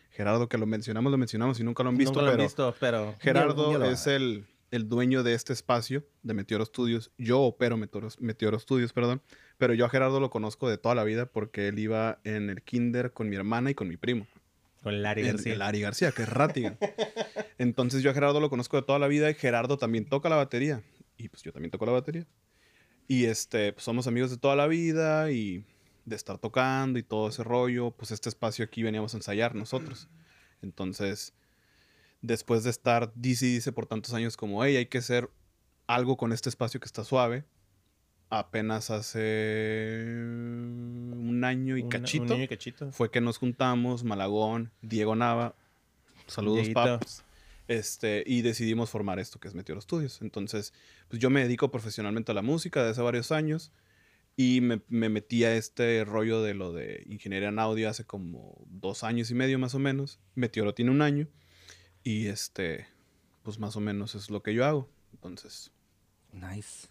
Gerardo que lo mencionamos, lo mencionamos y nunca lo han visto, Nunca lo han pero visto, pero- Gerardo Un día lo es el, el dueño de este espacio de Meteoro Studios. Yo opero Meteoro, Meteoro Studios, perdón. Pero yo a Gerardo lo conozco de toda la vida porque él iba en el kinder con mi hermana y con mi primo. Con Larry El- García. El Larry García, que es Rattigan. Entonces yo a Gerardo lo conozco de toda la vida y Gerardo también toca la batería. Y pues yo también toco la batería. Y este, pues somos amigos de toda la vida y de estar tocando y todo ese rollo. Pues este espacio aquí veníamos a ensayar nosotros. Entonces, después de estar dice dice por tantos años como, hey, hay que hacer algo con este espacio que está suave. Apenas hace un año y Un- un cachito, año y cachito. fue que nos juntamos, Malagón, Diego Nava, saludos paps, este, y decidimos formar esto que es Meteoro Studios. Entonces, pues yo me dedico profesionalmente a la música desde hace varios años y me, me metí a este rollo de lo de ingeniería en audio hace como dos años y medio más o menos. Meteoro tiene un año y este, pues más o menos es lo que yo hago. Entonces, Nice.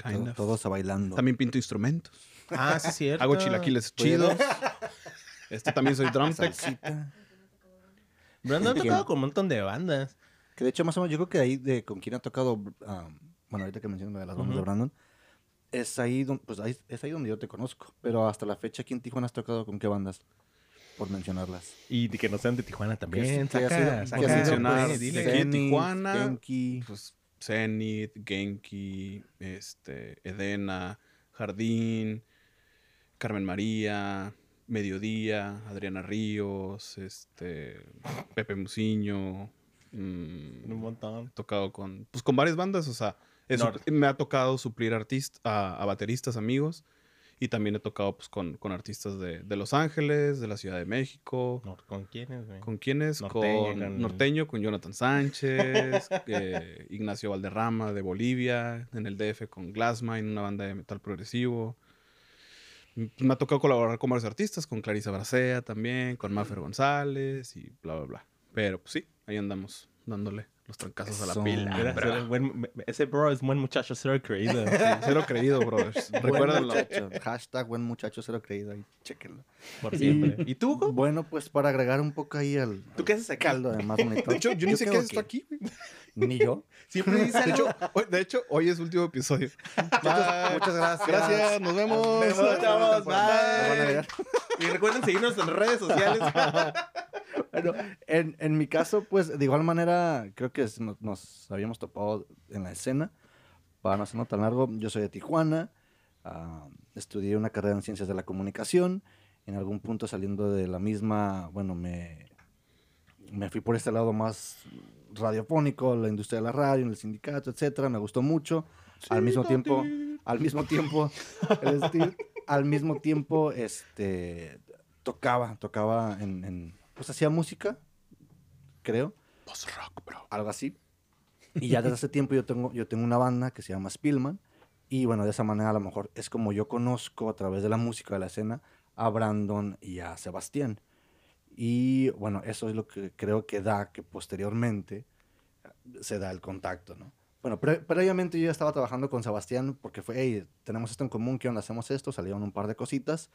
kind Todo- of. todos a bailando. También pinto instrumentos. Ah, sí, cierto. Hago chilaquiles Pero- chidos. Este también soy drum tech. Brandon ha tocado con un montón de bandas. Que de hecho, más o menos, yo creo que ahí de con quien ha tocado, ah, bueno, ahorita que mencionas lo de las bandas de Ujú. Brandon, es ahí, don- pues ahí, es ahí donde yo te conozco. Pero hasta la fecha aquí en Tijuana has tocado con qué bandas, por mencionarlas. Y de que no sean de Tijuana también. Que- saca, saca, mencionar pues, dile. de aquí en Zenith, Tijuana, Genki. pues Zenith, Genki, este, Edena, Jardín, Carmen María, Mediodía, Adriana Ríos, este, Pepe Musiño. mm, Un montón. he tocado con, pues con varias bandas, o sea, sup- me ha tocado suplir artist- a, a bateristas amigos y también he tocado pues con, con artistas de, de Los Ángeles, de la Ciudad de México. ¿Con quiénes, güey? ¿Con quiénes? Norteño, con, con- Norteño, con Jonathan Sánchez, eh, Ignacio Valderrama de Bolivia, en el DF con Glassmine, una banda de metal progresivo. Mm, Me ha tocado colaborar con varios artistas, con Clarisa Bracea también, con Maffer González y bla, bla, bla. Pero pues sí, ahí andamos dándole los trancazos a la pila. Bro. ese buen- ese bro es buen muchacho, cero creído. Sí, cero creído. Buen Recuérdenlo. Hashtag buen muchacho, cero creído. Ahí, chéquenlo. Por siempre. ¿Y tú, Hugo? Bueno, pues para agregar un poco ahí al, ¿Tú qué haces aquí? caldo de más bonito. De hecho, yo ni sé qué tengo es esto aquí, güey. Ni yo. Siempre dice De algo. hecho, hoy, de hecho, hoy es último episodio. Muchas, muchas gracias. Gracias, nos vemos. Nos vemos, chavos. Bye. Y recuerden seguirnos en redes sociales. Bueno, en, en mi caso, pues de igual manera, creo que nos, nos habíamos topado en la escena. Para no hacerlo tan largo, yo soy de Tijuana. ah, estudié una carrera en ciencias de la comunicación. En algún punto saliendo de la misma, bueno, me, me fui por este lado más radiofónico, la industria de la radio, en el sindicato, etcétera. Me gustó mucho. Al mismo tiempo, al mismo tiempo, Steve, al mismo tiempo, este, tocaba, tocaba en, en- pues hacía música, creo. Post-rock, bro. Algo así. Y ya desde hace tiempo yo tengo, yo tengo una banda que se llama Spillman. Y bueno, de esa manera a lo mejor es como yo conozco a través de la música de la escena a Brandon y a Sebastián. Y bueno, eso es lo que creo que da que posteriormente se da el contacto, ¿no? Bueno, pre- previamente yo ya estaba trabajando con Sebastián porque fue, hey, tenemos esto en común, ¿qué onda? Hacemos esto, salieron un par de cositas.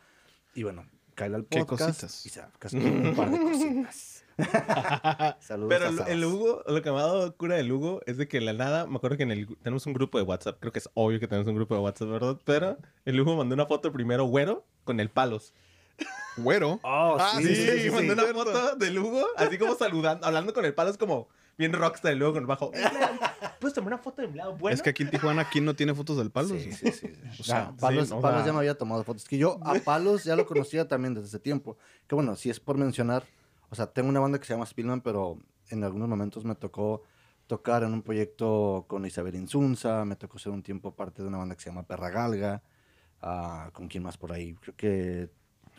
Y bueno, cae al ¿Qué podcast. cositas? Y se un par de cositas. Saludos Pero a el, Hugo, lo que me ha dado cura del Hugo es de que la nada, me acuerdo que en el, tenemos un grupo de WhatsApp, creo que es obvio que tenemos un grupo de WhatsApp, ¿verdad? Pero el Hugo mandó una foto primero güero con el palos. ¿Güero? Oh, Ah, sí, sí, sí, sí, sí, mandó sí. una foto del Hugo, así como saludando, hablando con el palos como bien rockstar, el Hugo con el bajo. ¿Puedes tomar una foto de mi lado? Bueno. Es que aquí en Tijuana, ¿quién no tiene fotos del palo? Sí, sí, sí. O Ya, sea, Palos, sí, o Palos sea- ya me había tomado fotos. Que yo a Palos ya lo conocía también desde ese tiempo. Que bueno, si es por mencionar, o sea, tengo una banda que se llama Spillman, pero en algunos momentos me tocó tocar en un proyecto con Isabel Insunza, me tocó ser un tiempo parte de una banda que se llama Perra Galga, ah, con quién más por ahí. Creo que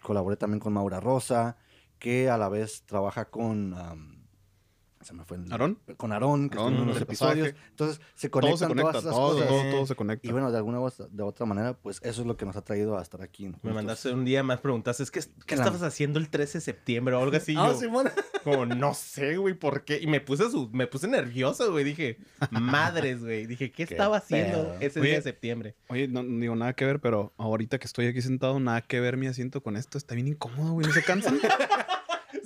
colaboré también con Maura Rosa, que a la vez trabaja con... se me fue el... ¿Aarón? Con Aarón, que Aarón, estuvo en unos episodios. pasaje. Entonces, se Todo conectan se conecta, todas esas todo, cosas. todo, todo se conecta. Y bueno, de alguna u- de otra manera, pues eso es lo que nos ha traído a estar aquí. Me mandaste un día más preguntas, es que, ¿qué Claro. estabas haciendo el 13 de septiembre o algo así? Ah. Como, no sé, güey, ¿por qué? Y me puse, su, me puse nervioso, güey. Dije, madres, güey. Dije, ¿qué, Qué estaba haciendo pedo. ese Oye, día de septiembre? Oye, no no digo nada que ver, pero ahorita que estoy aquí sentado, nada que ver mi asiento con esto. Está bien incómodo, güey. ¿No se cansan?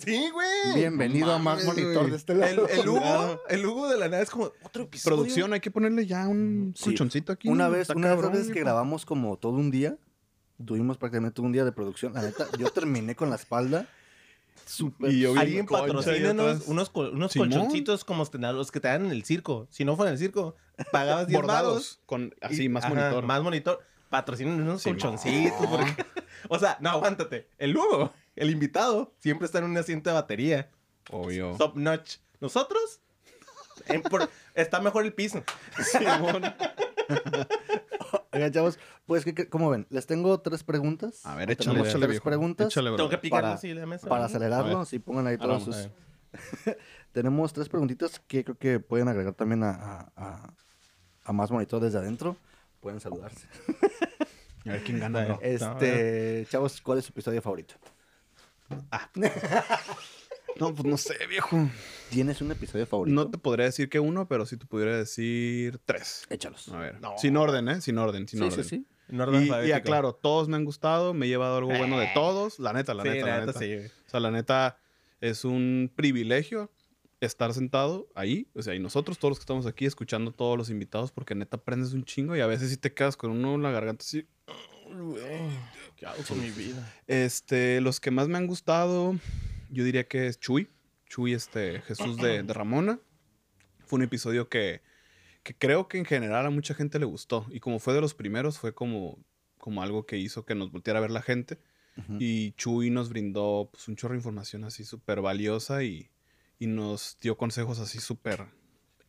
Sí, güey. Bienvenido a más mames, monitor güey. de este El, lado. el Hugo, el Hugo de la nada es como otro episodio. Producción, hay que ponerle ya un Sí. colchoncito aquí. Una vez, Está una de esas cabrón, veces que viejo. grabamos como todo un día, tuvimos prácticamente un día de producción. La neta, yo terminé con la espalda súper... Y yo vi- Alguien concha patrocínenos atrás. unos, col- unos Simón. colchoncitos como te- los que te dan en el circo. Si no fuera en el circo, pagabas 10 varos. Bordados. Con así, Y- más ajá, monitor. Más monitor. Patrocinan unos Simón. colchoncitos. porque- o sea, no, aguántate. El Hugo, el invitado, siempre está en un asiento de batería. Obvio. Top notch. Nosotros, en por- está mejor el piso. Oigan, chavos, pues, ¿qué- qué- ¿cómo ven? Les tengo tres preguntas. A ver, échale, tenemos échale, tres viejo. preguntas Échale, bro. Tengo que picarlo para, así la mesa. para acelerarlo. Si pongan ahí Ah, todos sus... tenemos tres preguntitas que creo que pueden agregar también a, a- a- a más monitor desde adentro. Pueden saludarse. A ver quién gana, bro. Este, chavos, ¿cuál es su episodio favorito? No, pues no sé, viejo. ¿Tienes un episodio favorito? No te podría decir que uno, pero sí te pudiera decir tres. Échalos. A ver. No. Sin orden, ¿eh? Sin orden, sin Sí, orden. sí, sí. En orden Y, aclaro, todos me han gustado, me he llevado algo bueno de todos. La neta, la Sí, neta, la, neta. sí. O sea, la neta es un privilegio estar sentado ahí. O sea, y nosotros, todos los que estamos aquí, escuchando a todos los invitados, porque neta aprendes un chingo y a veces sí te quedas con uno en la garganta así. ¿Qué hago con mi vida? Este, los que más me han gustado, yo diría que es Chuy. Chuy, este, Jesús de, de Ramona. Fue un episodio que, que creo que en general a mucha gente le gustó. Y como fue de los primeros, fue como, como algo que hizo que nos volteara a ver la gente. Y Chuy nos brindó pues, un chorro de información así súper valiosa y, y nos dio consejos así súper...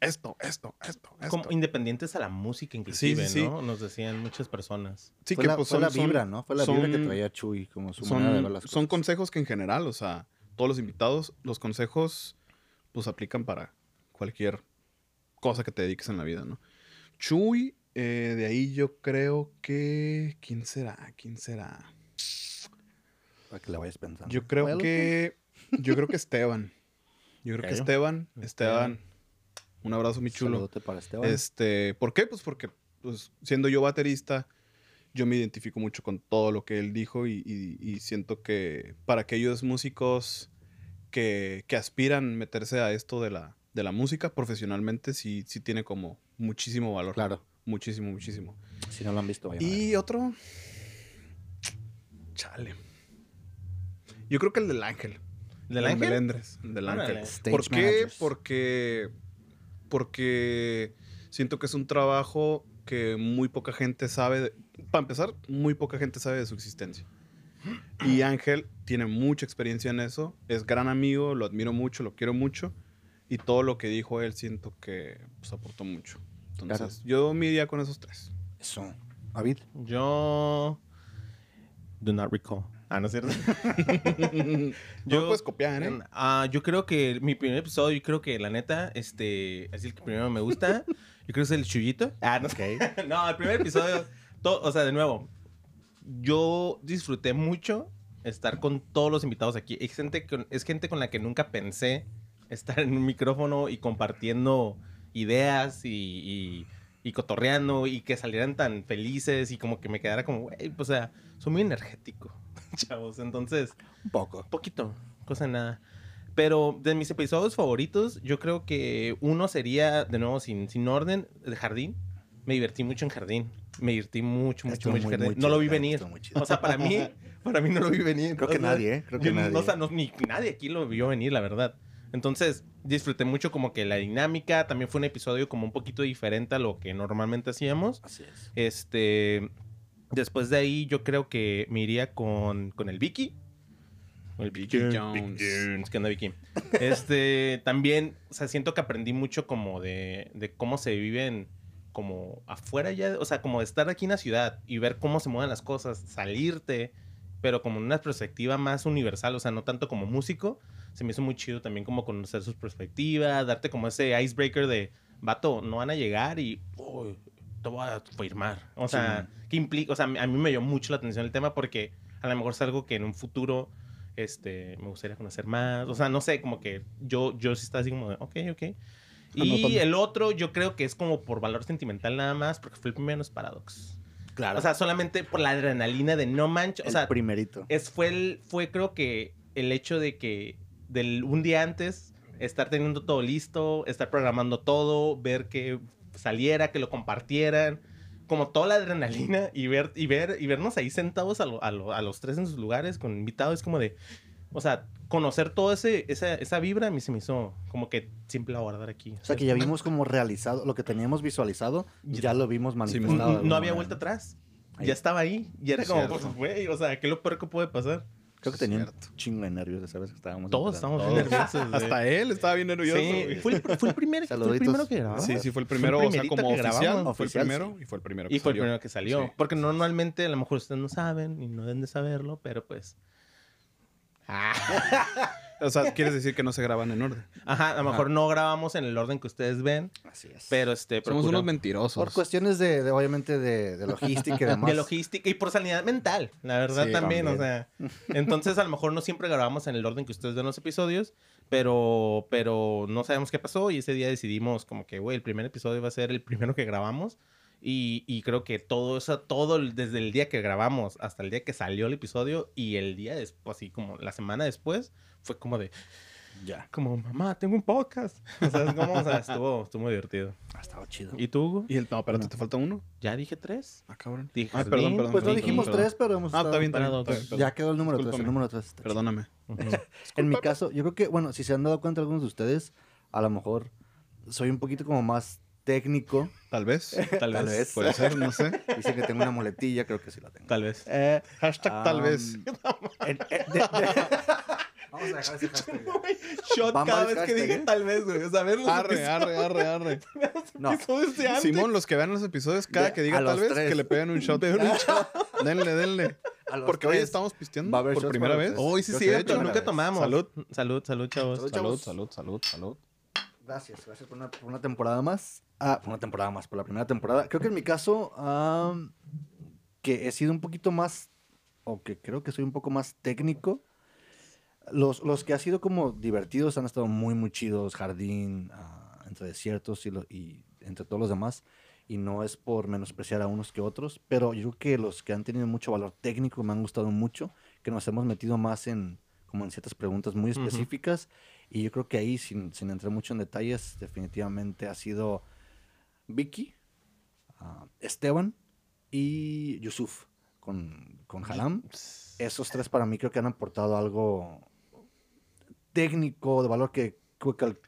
Esto, esto, esto, esto. Como independientes a la música, inclusive, sí. ¿no? Nos decían muchas personas. Sí, fue que la, pues fue son- la son- vibra, ¿no? Fue la vibra que son- traía Chuy, como su son, manera de ver las son cosas. consejos que en general, o sea, todos los invitados, los consejos, pues aplican para cualquier cosa que te dediques en la vida, ¿no? Chuy, eh, de ahí yo creo que... ¿Quién será? ¿Quién será? Para que la vayas pensando. Yo creo Bueno, que... Yo creo que Esteban. Yo creo que. Esteban. Esteban. Un abrazo, mi chulo. Saludote para Esteban. Este, ¿por qué? Pues porque pues, siendo yo baterista, yo me identifico mucho con todo lo que él dijo y, y- y siento que para aquellos músicos que, que aspiran meterse a esto de la, de la música profesionalmente, sí, sí tiene como muchísimo valor. Claro. Muchísimo, muchísimo. Si no lo han visto, vayan a ver. Y otro... Chale. Yo creo que el del ángel. ¿El del El ángel? Melendres, el del ángel. ¿Por qué? managers. Porque, porque siento que es un trabajo que muy poca gente sabe. de- para empezar, muy poca gente sabe de su existencia. Y Ángel tiene mucha experiencia en eso. Es gran amigo, lo admiro mucho, lo quiero mucho. Y todo lo que dijo él siento que pues, aportó mucho. Entonces, Claro. yo me iría con esos tres. Eso. David. Yo. Do not recall. Ah, no es cierto. No puedes copiar, ¿eh? Ah, yo creo que mi primer episodio, yo creo que la neta, este, es el que primero me gusta. Yo creo que es el Chuyito. Ah, no sé. no, el primer episodio, to- o sea, de nuevo, yo disfruté mucho estar con todos los invitados aquí. Es gente, con- es gente con la que nunca pensé estar en un micrófono y compartiendo ideas y, y- y cotorreando y que salieran tan felices y como que me quedara como, güey, pues, o sea, soy muy energético, chavos. Entonces, Un poco. poquito, cosa nada. Pero de mis episodios favoritos, yo creo que uno sería, de nuevo, sin, sin orden, de Jardín. Me divertí mucho en Jardín. Me divertí mucho, mucho, Estuvo mucho en Jardín. muy no lo vi venir. O sea, para mí, para mí no lo vi venir. Creo O que sea, nadie, ¿eh? Creo que yo- nadie. O sea, no, ni nadie aquí lo vio venir, la verdad. Entonces, disfruté mucho como que la dinámica. También fue un episodio como un poquito diferente a lo que normalmente hacíamos. Así es. Este. Después de ahí, yo creo que me iría con, con el Vicky. El Vicky Jones. Jones. ¿Qué onda, Vicky? Este. También, o sea, siento que aprendí mucho como de, de cómo se viven como afuera ya. O sea, como de estar aquí en la ciudad y ver cómo se mueven las cosas, salirte, pero como en una perspectiva más universal, o sea, no tanto como músico. Se me hizo muy chido también como conocer sus perspectivas, darte como ese icebreaker de, vato, no van a llegar y uy, te voy a firmar. O sea, que implica, o sea, a mí me llamó mucho la atención el tema porque a lo mejor es algo que en un futuro este, me gustaría conocer más. O sea, no sé, como que yo, yo sí estaba así como de, ok, ok. Y Anotando. el otro yo creo que es como por valor sentimental nada más, porque fue el primero, es Paradox. Claro. O sea, solamente por la adrenalina de no manches. O el sea, primerito. es, fue, el, fue creo que el hecho de que del, un día antes estar teniendo todo listo, estar programando todo, ver que saliera, que lo compartieran, como toda la adrenalina y ver y ver y vernos ahí sentados a, lo- a lo- a los tres en sus lugares con invitados es como de, o sea, conocer toda ese, esa, esa vibra a mí se me hizo como que siempre la guardar aquí. O sea, que ya vimos como realizado, lo que teníamos visualizado, ya lo vimos manifestado. no había manera. vuelta atrás. Ahí. Ya estaba ahí. Y era como, pues, güey, o sea, ¿qué es lo peor que puede pasar? Creo que tenía un chingo de nervios esa vez que estábamos. Todos estamos bien nerviosos. güey. Hasta él estaba bien nervioso. Sí, fue el, fue el primer, fue el primero que grabamos. Sí, sí, fue el primero, o sea, como que oficial, grabamos. fue el primero sí. y fue el primero que Y fue el salió. primero que salió. Sí. Porque normalmente, a lo mejor ustedes no saben y no deben de saberlo, pero pues. O sea, quieres decir que no se graban en orden. Ajá, a lo mejor no grabamos en el orden que ustedes ven, Así es. pero este. Somos procura- unos mentirosos. Por cuestiones de, de, obviamente, de, de logística y demás. De logística y por sanidad mental, la verdad Sí, también, o sea. Entonces, a lo mejor no siempre grabamos en el orden que ustedes ven los episodios, pero, pero no sabemos qué pasó y ese día decidimos como que, güey, el primer episodio va a ser el primero que grabamos y, y creo que todo eso, todo desde el día que grabamos hasta el día que salió el episodio y el día después, así como la semana después, fue como de, Ya. como, mamá, tengo un podcast. O sea, es como, o sea, estuvo, estuvo muy divertido. Ah, estaba chido. ¿Y tú, Hugo? Y el, no, espérate, ¿te falta uno? Ya dije tres. Ah, cabrón. Dije Ah, perdón, perdón. Pues no dijimos perdón. tres, pero hemos Ah, está bien, está bien, Para está bien. Ya quedó el número tres, el número tres. está chido. Perdóname. En mi caso, yo creo que, bueno, si se han dado cuenta algunos de ustedes, a lo mejor soy un poquito como más técnico. Tal vez. Tal, Tal vez. vez. Puede ser, no sé. Dicen que tengo una muletilla, creo que sí la tengo. Tal vez. Eh, Hashtag tal am, vez. en- en- de- de- Vamos a dejar ese hashtag. Shot ¿Va cada vez que dije eh? tal vez, güey. O sea, ver los Arre, arre, arre, arre. No, episodios de. Simón, los que vean los episodios, cada De- que diga a tal vez, tres. que le peguen un shot. denle, denle. a los Porque hoy estamos pisteando Va a haber por primera vez. Hoy sí, Yo sí, cierto. primera Nunca vez. tomamos. Salud. Salud, salud, chavos. Salud. Salud, salud, salud, salud. Gracias, gracias por una, por una temporada más. Ah, por una temporada más, por la primera temporada. Creo que en mi caso, am, que he sido un poquito más, o que creo que soy un poco más técnico. Los, los que ha sido como divertidos han estado muy, muy chidos. Jardín, ah, entre desiertos y, lo- y entre todos los demás. Y no es por menospreciar a unos que otros, pero yo creo que los que han tenido mucho valor técnico me han gustado mucho, que nos hemos metido más en como en ciertas preguntas muy específicas. Y yo creo que ahí, sin, sin entrar mucho en detalles, definitivamente ha sido Vicky, ah, Esteban y Yusuf con, con Haram. Esos tres para mí creo que han aportado algo técnico, de valor que,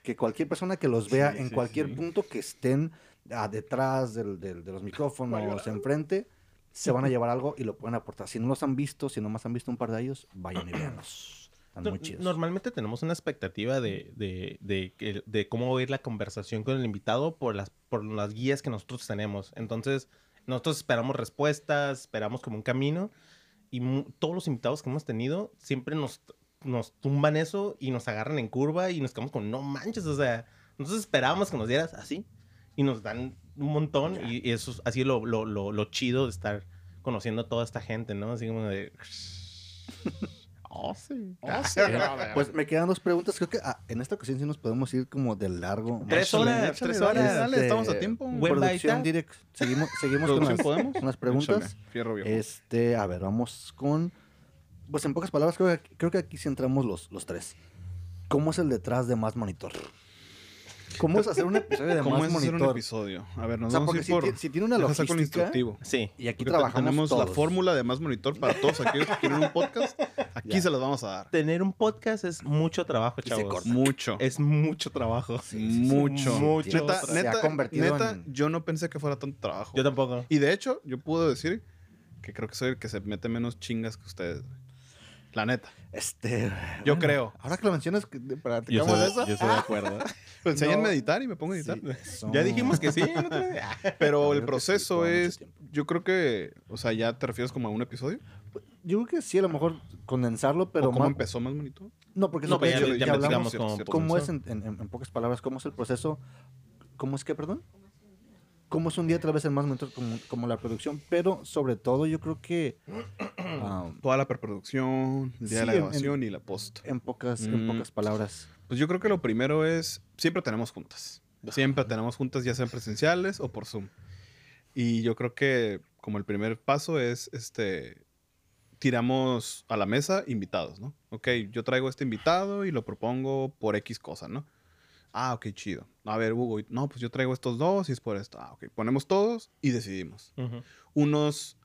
que cualquier persona que los vea Sí, en sí, cualquier sí. punto que estén ah, detrás del- del- de los micrófonos, enfrente, se van a llevar algo y lo pueden aportar. Si no los han visto, si nomás han visto un par de ellos, vayan y véanlos. Están muy chidos. Normalmente tenemos una expectativa de, de, de, de cómo va a ir la conversación con el invitado por las, por las guías que nosotros tenemos. Entonces, nosotros esperamos respuestas, esperamos como un camino. Y todos los invitados que hemos tenido siempre nos, nos tumban eso y nos agarran en curva y nos quedamos con no manches. O sea, nosotros esperábamos que nos dieras así y nos dan un montón. Y, y eso es así lo, lo, lo, lo chido de estar conociendo a toda esta gente, ¿no? Así como de. Oh, sí. Ah, pues me quedan dos preguntas. Creo que ah, en esta ocasión sí nos podemos ir como de largo. Tres horas, échale, tres dale, horas. este, Dale, estamos a tiempo. Producción direct. Seguimos, seguimos con ¿Producción las, podemos? con las preguntas. Échale, fierro viejo. Este, a ver, vamos con. Pues en pocas palabras, creo que, creo que aquí sí entramos los, los tres. ¿Cómo es el detrás de Más Monitor? ¿Cómo es hacer un episodio de ¿Cómo Más es hacer Monitor? un episodio? A ver, nos O sea, vamos a ir si por... ti- si tiene una logística, instructivo. Sí. Y aquí Porque trabajamos Tenemos la fórmula de Más Monitor para todos aquellos que quieren un podcast. Aquí Ya. se los vamos a dar. Tener un podcast es mucho trabajo, se chavos. Mucho. Es mucho trabajo. Mucho. Mucho. Neta, neta, neta, yo no pensé que fuera tanto trabajo. Yo tampoco. Y de hecho, yo puedo decir que creo que soy el que se mete menos chingas que ustedes. La neta. Este. Yo bueno, creo. Ahora que lo mencionas, que- Yo ¿practicamos estoy, eso? yo estoy de acuerdo. Pues enséñenme No. a editar y me pongo a editar. Sí, Ya dijimos que sí. ¿no te- Pero el sí, proceso es, yo creo que, o sea, ya te refieres como a un episodio. Yo creo que sí, a lo mejor condensarlo, pero ¿O cómo más- empezó más bonito? No, porque No, ya, ya- ya ya hablamos. cómo cierto. ¿Cómo es, en, en- en pocas palabras, cómo es el proceso? ¿Cómo es que, perdón? ¿Cómo es un día a través del más momento como, como la producción? Pero sobre todo yo creo que ah, Toda la preproducción, el día de la en- grabación y la post. en, pocas, en Mm. pocas palabras. Pues yo creo que lo primero es, siempre tenemos juntas. Siempre tenemos juntas, ya sean presenciales o por Zoom. Y yo creo que como el primer paso es, este, tiramos a la mesa invitados, ¿no? Ok, yo traigo este invitado y lo propongo por X cosa, ¿no? Ah, ok, chido. A ver, Hugo, no, pues yo traigo estos dos y es por esto. Ah, ok, ponemos todos y decidimos. Ujú. Unos,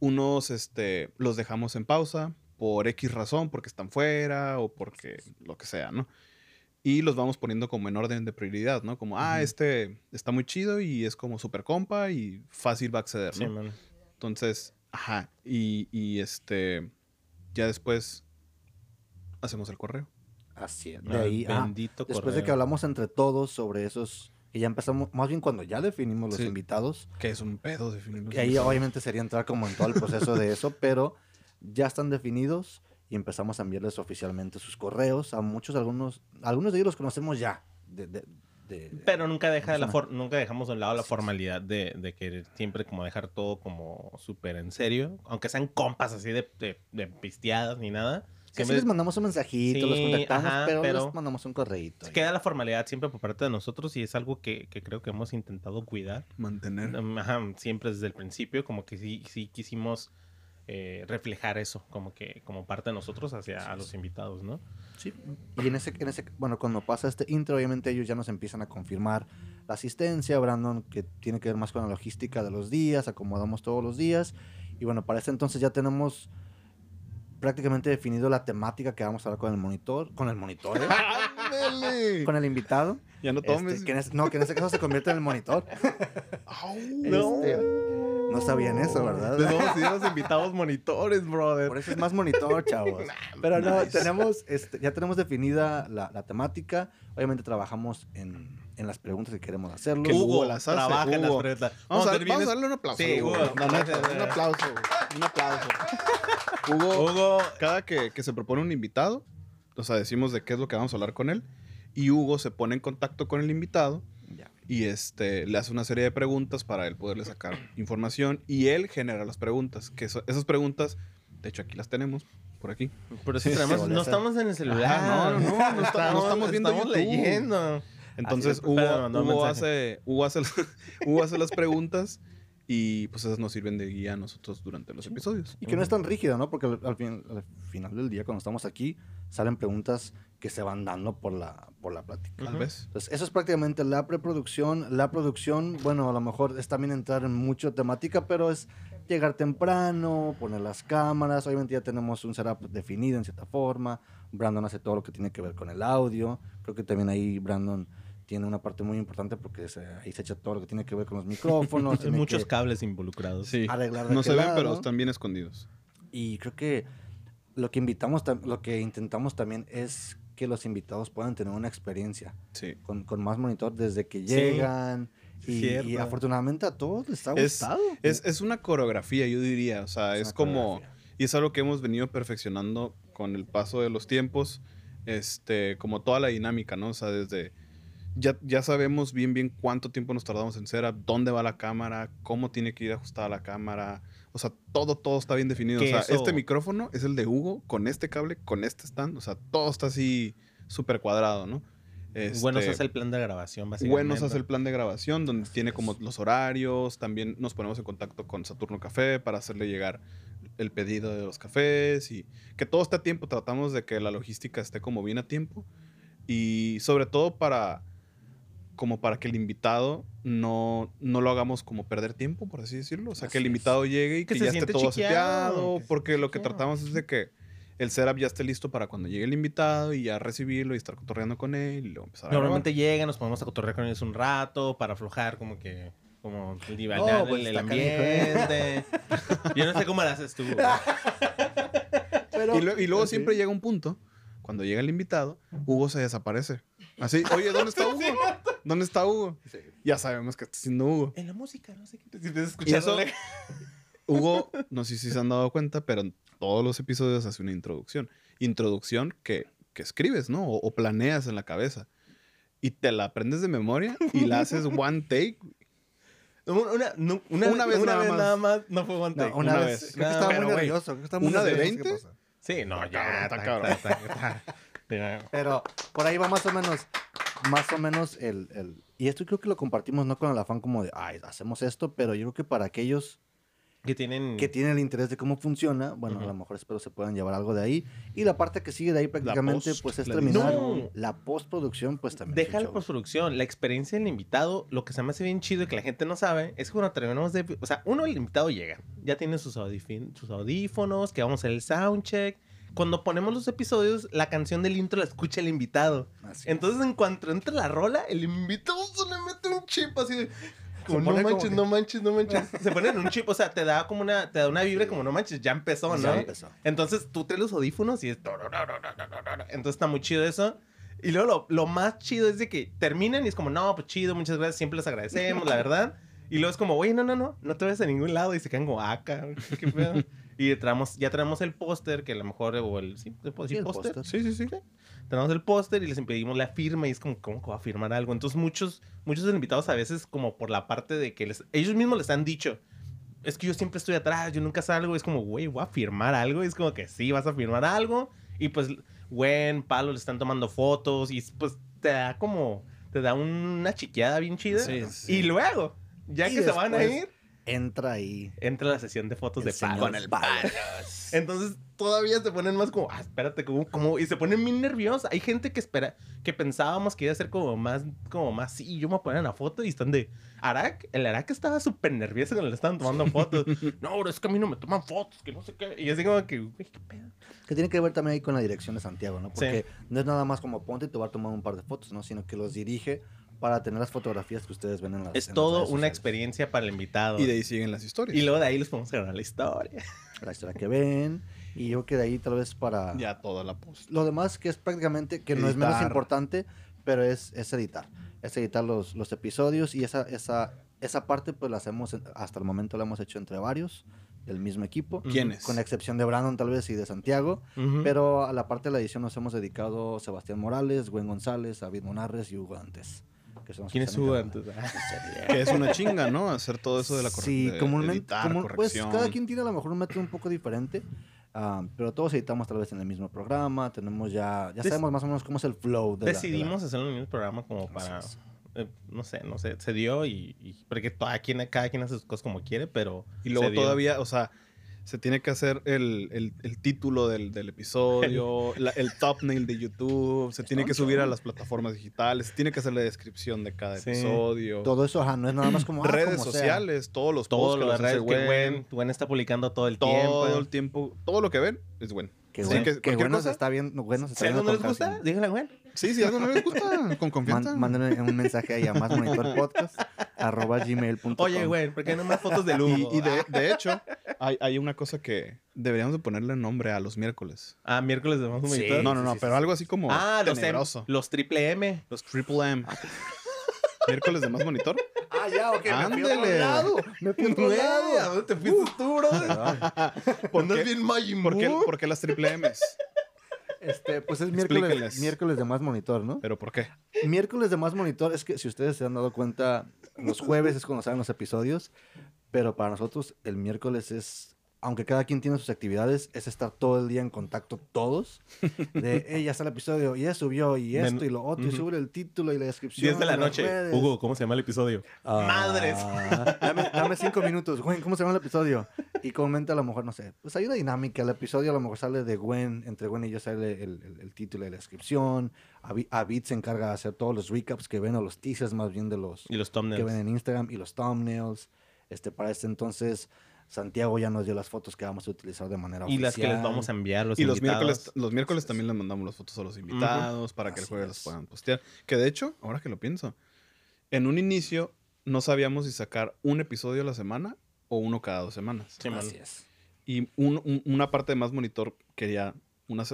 unos, este, los dejamos en pausa por X razón, porque están fuera o porque lo que sea, ¿no? Y los vamos poniendo como en orden de prioridad, ¿no? Como, ah, este está muy chido y es como super compa y fácil va a acceder, Sí, ¿no? man. Entonces, ajá, y, y este, ya después hacemos el correo. Así es. De ahí, ah, bendito después de correo. que hablamos entre todos sobre esos, que ya empezamos, más bien cuando ya definimos los Sí. invitados, Que es un pedo definirlo. que ahí obviamente sería entrar como en todo el proceso de eso, pero ya están definidos y empezamos a enviarles oficialmente sus correos a muchos, algunos, algunos de ellos los conocemos ya. De, de- de- Pero nunca deja de la persona. for- nunca dejamos de un lado la formalidad de, de que siempre como dejar todo como súper en serio. Aunque sean compas así de, de, de pisteadas ni nada. que sí les mandamos un mensajito, los Sí, contactamos, ajá, pero, pero les mandamos un correíto. ahí. Queda la formalidad siempre por parte de nosotros y es algo que, que creo que hemos intentado cuidar. Mantener. Ajá, siempre desde el principio, como que sí, sí quisimos eh, reflejar eso, como que como parte de nosotros hacia a los invitados, ¿no? Sí. Y en ese, en ese, bueno, cuando pasa este intro, obviamente ellos ya nos empiezan a confirmar la asistencia. Brandon, que tiene que ver más con la logística de los días, acomodamos todos los días. Y bueno, para este entonces ya tenemos prácticamente definido la temática que vamos a hablar con el monitor. Con el monitor, ¿eh? ¡Ándale! con el invitado. Ya no tomes. Este, que en ese- no, que en este caso se convierte en el monitor. No. Este, no sabían eso, ¿verdad? Les vamos a decir a los invitados monitores, brother. Por eso es más monitor, chavos. Pero no, tenemos, este, ya tenemos definida la, la temática. Obviamente trabajamos en, en las preguntas que queremos hacerlo. Que Hugo Hugo las hace, trabaja en las Hugo. preguntas. Vamos, a, vamos darle un aplauso. Sí, Hugo. Un aplauso. Un aplauso. Hugo, Hugo, cada que, que se propone un invitado, o sea, decimos de qué es lo que vamos a hablar con él, y Hugo se pone en contacto con el invitado. Y este, le hace una serie de preguntas para él poderle sacar información y él genera las preguntas, que eso- esas preguntas, de hecho aquí las tenemos, por aquí. Pero sí, Sí, tenemos- no estamos en el celular. Ajá, no, no, no, no está- no estamos viendo estamos YouTube. leyendo. Entonces Hugo, un Hugo hace, Hugo, hace, Hugo hace las preguntas y pues esas nos sirven de guía a nosotros durante los episodios. Y que no es tan rígido, ¿no? Porque al, al fin- al final del día, cuando estamos aquí, salen preguntas que se van dando por la, por la plática. Tal vez. Entonces, eso es prácticamente la preproducción. La producción, bueno, a lo mejor es también entrar en mucho temática, pero es llegar temprano, poner las cámaras. Obviamente ya tenemos un setup definido en cierta forma. Brandon hace todo lo que tiene que ver con el audio. Creo que también ahí Brandon tiene una parte muy importante porque se- ahí se echa todo lo que tiene que ver con los micrófonos. Hay muchos cables involucrados. Sí. arreglar No se ven, lado. pero están bien escondidos. Y creo que lo que invitamos, tam- lo que intentamos también es que los invitados puedan tener una experiencia Sí. con, con más monitor desde que Sí. llegan, Y, Cierto. y afortunadamente a todos les ha Es, gustado. es, es una coreografía, yo diría. O sea, es, una como. Y es algo que hemos venido perfeccionando con el paso de los tiempos. Este, como toda la dinámica, ¿no? O sea, desde. Ya, ya sabemos bien, bien cuánto tiempo nos tardamos en setup, dónde va la cámara, cómo tiene que ir ajustada la cámara. O sea, todo, todo está bien definido. O sea, eso- este micrófono es el de Hugo con este cable, con este stand. O sea, todo está así súper cuadrado, ¿no? Bueno, se Este, hace el plan de grabación, básicamente. bueno, se hace el plan de grabación donde tiene como los horarios. También nos ponemos en contacto con Saturno Café para hacerle llegar el pedido de los cafés y que todo esté a tiempo. Tratamos de que la logística esté como bien a tiempo y sobre todo para como para que el invitado no, no lo hagamos como perder tiempo, por así decirlo. O sea, que el es. invitado llegue y Que ya esté todo chiqueado, seteado, que se porque lo que tratamos es de que el setup ya esté listo para cuando llegue el invitado y ya recibirlo y estar cotorreando con él y luego empezar a. Normalmente llegan, nos ponemos a cotorrear con ellos un rato para aflojar como que como el divagar No, pues, el, canijo, ¿eh? ambiente. Yo no sé cómo lo haces tú. y, lo- y luego siempre llega un punto, cuando llega el invitado, Hugo se desaparece. Así, oye, ¿dónde está Hugo? ¿Dónde está Hugo? Ya sabemos que está haciendo Hugo. En la música, no sé qué. Si eso, escucharle. Hugo, no sé si se han dado cuenta, pero en todos los episodios hace una introducción. Introducción que, que escribes, ¿no? O, o planeas en la cabeza. Y te la aprendes de memoria y la haces one take. Una, una, no- una, Una vez una nada vez más. nada más. No fue one No, take. una vez. Creo que estaba muy pero, güey, nervioso, creo que estaba muy ¿Una de nervioso, ¿qué 20? pasa? Sí, no, ya. cabrón, está cabrón. Pero por ahí va más o menos, más o menos el, el- Y esto creo que lo compartimos no con el afán como de, ay, hacemos esto, pero yo creo que para aquellos Que tienen... que tienen el interés de cómo funciona, bueno, a lo mejor espero se puedan llevar algo de ahí. Y la parte que sigue de ahí prácticamente, post, pues es terminar la postproducción, pues también. Deja la postproducción, la experiencia del invitado, lo que se me hace bien chido y que la gente no sabe, es que cuando terminamos de... O sea, uno, el invitado llega, ya tiene sus audífonos, que vamos a hacer el soundcheck. Cuando ponemos los episodios, la canción del intro la escucha el invitado. Así Entonces, en cuanto entra la rola, el invitado se le mete un chip así de... Como, no pone como manches, no manches, no manches. Se pone en un chip, o sea, te da como una, te da una vibra como no manches, ya empezó, ¿no? Ya empezó. Entonces tú traes los audífonos y es. Entonces está muy chido eso. Y luego lo, lo más chido es de que terminan y es como, no, pues chido, muchas gracias, siempre les agradecemos, la verdad. Y luego es como, oye, no, no, no, no te vayas a ningún lado y se quedan como, acá, qué pedo. y traemos, ya tenemos el póster, que a lo mejor, o el, sí, ¿se puede Sí, decir póster? póster. Sí, sí, sí. Tenemos el póster y les impedimos la firma y es como, ¿cómo que va a firmar algo? Entonces muchos, muchos invitados a veces como por la parte de que les, ellos mismos les han dicho, es que yo siempre estoy atrás, yo nunca salgo, es como, güey, voy a firmar algo, y es como que sí, vas a firmar algo, y pues, Gwen, Palo le están tomando fotos, y pues te da como, te da una chiqueada bien chida, Sí, sí. y luego, ya Y que se van a después ir, Entra ahí. entra la sesión de fotos El de señor Palo. Con el Palos. Entonces todavía se ponen más como, ah, espérate, como, como, y se ponen bien nerviosos. Hay gente que espera, que pensábamos que iba a ser como más, como más, sí, yo me voy a poner en la foto y están de, Arak, el Arak estaba súper nervioso cuando le estaban tomando fotos. no, bro, es que a mí no me toman fotos, que no sé qué. Y así como que, güey, qué pedo. Que tiene que ver también ahí con la dirección de Santiago, ¿no? Porque no es nada más como ponte y te va a tomar un par de fotos, ¿no? Sino que los dirige para tener las fotografías que ustedes ven en las Es en las todo redes una experiencia para el invitado. Y de ahí siguen las historias. Y luego de ahí les podemos grabar la historia. La historia que ven. Y yo que de ahí tal vez para... Ya toda la post. Lo demás que es prácticamente, que no es menos Editar. importante, pero es, es editar. Es editar los, los episodios y esa, esa, esa parte pues la hacemos, hasta el momento la hemos hecho entre varios, del mismo equipo. ¿Quiénes? Con excepción de Brandon tal vez y de Santiago. Pero a la parte de la edición nos hemos dedicado Sebastián Morales, Gwen González, David Monarres y Hugo Dantes. Que son los ¿Quién que es una chinga, ¿no? Hacer todo eso de la corrección. Sí, comúnmente, editar, pues corrección. cada quien tiene a lo mejor un método un poco diferente, ah, pero todos editamos tal vez en el mismo programa, tenemos ya, ya Des- sabemos más o menos cómo es el flow de la- de la- Decidimos hacer un mismo programa como para... eh, no sé, no sé, se dio y... y- porque cada quien, cada quien hace sus cosas como quiere, pero... Y luego se dio. todavía, o sea, se tiene que hacer el, el- el título del, del episodio, la- el thumbnail de YouTube, se tiene que subir a las plataformas digitales, se tiene que hacer la descripción de cada Sí. episodio. Todo eso, ajá, no es nada más como... ah, redes como sea. sociales, todos los Todo posts que los redes que Gwen está publicando todo el todo tiempo. el tiempo, todo lo que ven es Gwen. Que bueno, que se está viendo, bueno se está Si algo no les con gusta, díganle a Gwen. Sí, si algo no les gusta, con Man- confianza. mándenme un mensaje ahí a más monitor podcast arroba gmail.com. Oye, Gwen, ¿por qué no más fotos de Lugo? Y, y de, de hecho, hay, hay una cosa que deberíamos de ponerle nombre a los miércoles. Ah, miércoles de más Sí. monitor. No, no, no, sí, pero sí. algo así como Ah, los, M- tenebroso. los triple M. Los triple M. miércoles de más monitor. Ah, ya, ok, me fui a otro lado. Me fui a otro lado. ¿a dónde te fuiste tú, qué? bien Majin ¿Por qué, por qué las triple M's? Este, pues es miércoles, miércoles de más monitor, ¿no? ¿Pero por qué? Miércoles de más monitor es que si ustedes se han dado cuenta, los jueves es cuando salen los episodios, pero para nosotros el miércoles es, aunque cada quien tiene sus actividades, es estar todo el día en contacto todos. De, "Ey, ya está el episodio, y ya subió, y Men- esto, y lo otro, y sube el título y la descripción. 10 de la noche. redes". Hugo, ¿cómo se llama el episodio? Ah, ¡Madres! Dame, dame cinco minutos. Gwen, ¿cómo se llama el episodio? Y comenta a lo mejor, no sé. Pues hay una dinámica. El episodio a lo mejor sale de Gwen. Entre Gwen y yo sale el, el- el título y la descripción. Avi- Avid se encarga de hacer todos los recaps que ven o los teasers más bien de los Y los que thumbnails. ven en Instagram y los thumbnails. Este, para este entonces, Santiago ya nos dio las fotos que vamos a utilizar de manera Y oficial. las que les vamos a enviar los y los invitados. miércoles, los miércoles también les mandamos las fotos a los invitados para que el jueves es. las puedan postear. Que de hecho, ahora que lo pienso, en un inicio no sabíamos si sacar un episodio a la semana o uno cada dos semanas. Sí. Así es. Y un- un- una parte de más monitor quería una,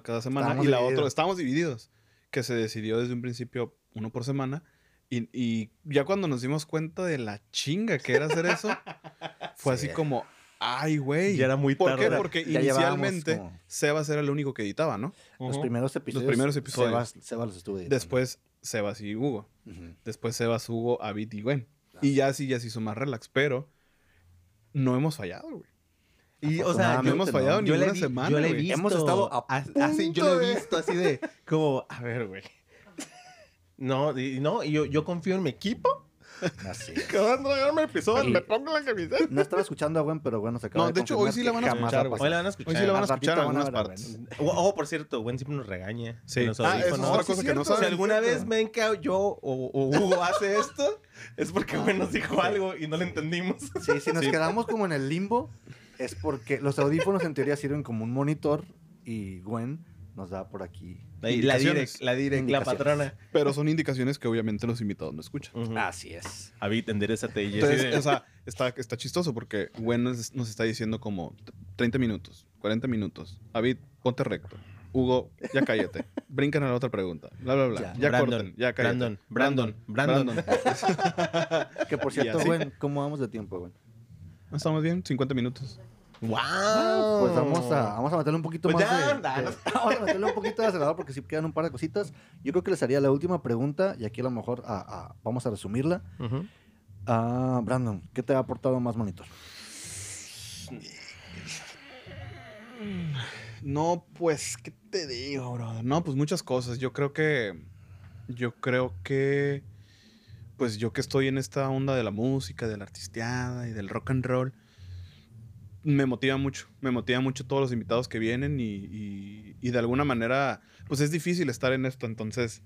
cada semana Estábamos y la divididos. otra, estábamos divididos, que se decidió desde un principio uno por semana. Y, y ya cuando nos dimos cuenta de la chinga que era hacer eso, fue Sí. así como, ay, güey. Ya era muy ¿Por qué? tarde. Porque Ya inicialmente como- Sebas era el único que editaba, ¿no? Los primeros episodios. primeros episodios. Sebas, Sebas los estuvo editando. Después Sebas y Hugo. Ujú. Después Sebas, Hugo, Avid y Gwen. Y ya sí, ya se hizo más relax, pero no hemos fallado, güey. Y, o sea, No hemos fallado ni yo le una vi- semana, Yo le he visto. Hemos estado a as- así, yo lo he de- visto así de. Como, a ver, güey. No, y, no, y yo, yo confío en mi equipo. Así es. Que van a entregarme el episodio, Y- me pongo la camiseta. No estaba escuchando a Gwen, pero Gwen nos acaba No, de hecho, hoy sí la van a escuchar. Hoy la van a escuchar. Hoy sí la van a escuchar en algunas partes. Oh, oh, por cierto, Gwen siempre nos regaña. Sí. en los Ah, es otra cosa que no Si alguna vez ven que yo o, o Hugo hace esto, es porque Gwen nos dijo algo y no lo entendimos. Sí, si nos quedamos como en el limbo, es porque los audífonos en teoría sirven como un monitor y Gwen nos da por aquí. La direct, la direct, la Indicaciones. patrona. Pero son indicaciones que obviamente los invitados no escuchan. Así es. Avid, enderezate. Y Entonces, de- o sea, está, está chistoso porque Gwen nos, nos está diciendo como 30 minutos, 40 minutos. David, ponte recto. Hugo, ya cállate. Brincan a la otra pregunta. Bla, bla, bla. Ya. Ya, Brandon, corten. Ya cállate. Brandon, Brandon, Brandon. Que por cierto. Gwen, ¿cómo vamos de tiempo, Gwen? Estamos bien, 50 minutos. ¡Wow! Pues vamos a, vamos a meterle un poquito Pues más ya, de, Vamos a meterle un poquito de acelerador porque sí quedan un par de cositas. Yo creo que les haría la última pregunta y aquí a lo mejor ah, vamos a resumirla. Ah, Brandon, ¿qué te ha aportado más monitor? No, pues, ¿qué te digo, bro? No, pues muchas cosas. Yo creo que. Yo creo que. Pues yo que estoy en esta onda de la música, de la artisteada y del rock and roll. Me motiva mucho. Me motiva mucho todos los invitados que vienen y, y- y de alguna manera. Pues es difícil estar en esto. Entonces,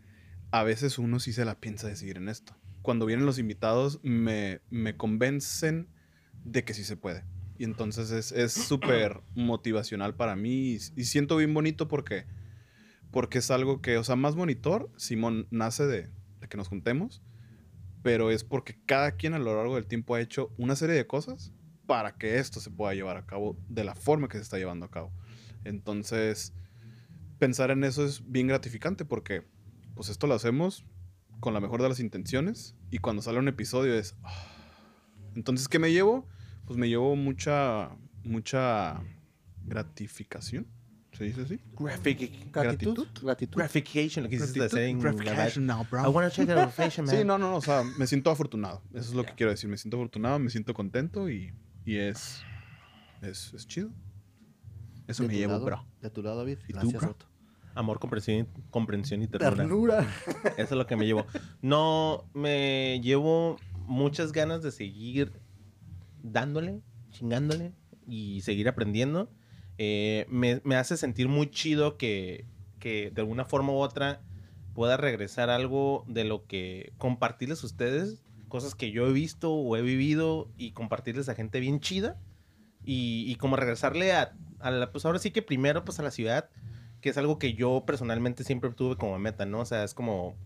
a veces uno sí se la piensa de seguir en esto. Cuando vienen los invitados, me, me convencen de que sí se puede. Y entonces es es súper motivacional para mí y, y siento bien bonito porque, porque es algo que, o sea, más monitor, Simón nace de, de que nos juntemos, pero es porque cada quien a lo largo del tiempo ha hecho una serie de cosas para que esto se pueda llevar a cabo de la forma que se está llevando a cabo. Entonces, pensar en eso es bien gratificante porque, pues esto lo hacemos con la mejor de las intenciones y cuando sale un episodio es... "Ah". Entonces, ¿qué me llevo? Pues me llevo mucha, mucha gratificación. ¿Se dice así? Graphic, Gratitud. Gratitud. gratification, lo que hiciste hacer en Gratification now, bro. I wanna check the gratification, man. Sí, no, no, no, o sea, me siento afortunado. Eso es lo que quiero decir. Me siento afortunado, me siento contento y, y es, es, es chido. Eso me llevo, lado, bro. De tu lado, David. ¿Y tú, Gracias, bro? Otto. Amor, comprensión, comprensión y ternura. Ternura. Eso es lo que me llevo. No, me llevo muchas ganas de seguir dándole, chingándole y seguir aprendiendo. Eh, me, me hace sentir muy chido que, que de alguna forma u otra pueda regresar algo de lo que compartirles a ustedes, cosas que yo he visto o he vivido y compartirles a gente bien chida. Y, y como regresarle a, a la, pues ahora sí que primero pues a la ciudad, que es algo que yo personalmente siempre tuve como meta, ¿no? O sea, es como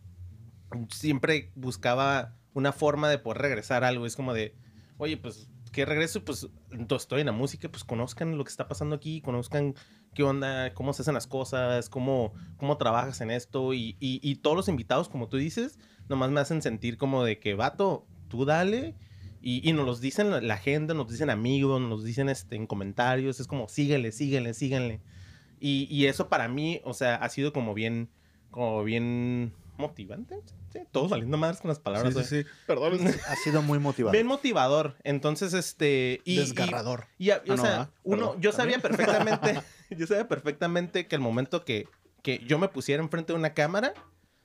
siempre buscaba una forma de poder regresar a algo. Es como de, oye, pues que regreso, pues estoy en la música, pues conozcan lo que está pasando aquí, conozcan qué onda, cómo se hacen las cosas, cómo, cómo trabajas en esto. Y, y- y todos los invitados, como tú dices, nomás me hacen sentir como de que, vato, tú dale. Y, y nos los dicen la, la gente, nos dicen amigos, nos dicen este, en comentarios. Es como, síguele, síguele, síguele. Y, y eso para mí, o sea, ha sido como bien, como bien motivante. Sí, todos saliendo más con las palabras. Sí, sí, sí. Perdón. Ha sido muy motivado. Bien motivador. Entonces, este. Y, Desgarrador. Y, y, a- Ah, o no, sea, ¿verdad? uno, Perdón. yo sabía perfectamente. yo sabía perfectamente que el momento que, que yo me pusiera enfrente de una cámara,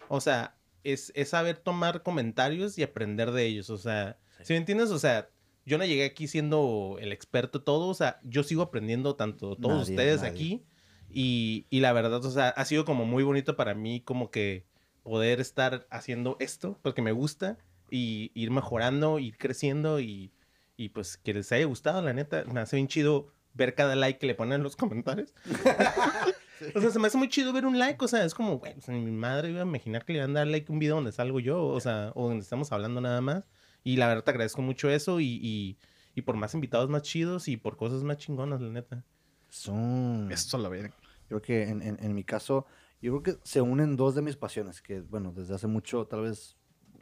o sea, es, es saber tomar comentarios y aprender de ellos. O sea, si me entiendes? O sea, yo no llegué aquí siendo el experto todo. O sea, yo sigo aprendiendo tanto todos Nadie, ustedes nadie. aquí. Y, y la verdad, o sea, ha sido como muy bonito para mí como que poder estar haciendo esto porque me gusta y ir mejorando, ir creciendo y, y pues que les haya gustado, la neta. Me hace bien chido ver cada like que le ponen en los comentarios. O sea, se me hace muy chido ver un like. O sea, es como, güey, pues, mi madre iba a imaginar que le iban a dar like a un video donde salgo yo. O sea, o donde estamos hablando nada más. Y la verdad te agradezco mucho eso y, y, y por más invitados más chidos y por cosas más chingonas, la neta. Son... Esto la verga. Creo que en, en- en mi caso, yo creo que se unen dos de mis pasiones, que bueno, desde hace mucho, tal vez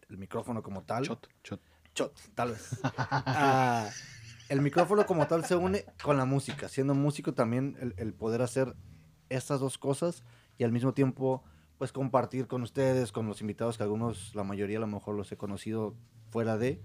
el micrófono como tal. Shot, shot. Shot, tal vez. Ah, el micrófono como tal se une con la música. Siendo músico también el, el poder hacer estas dos cosas y al mismo tiempo pues compartir con ustedes, con los invitados que algunos, la mayoría a lo mejor los he conocido fuera de.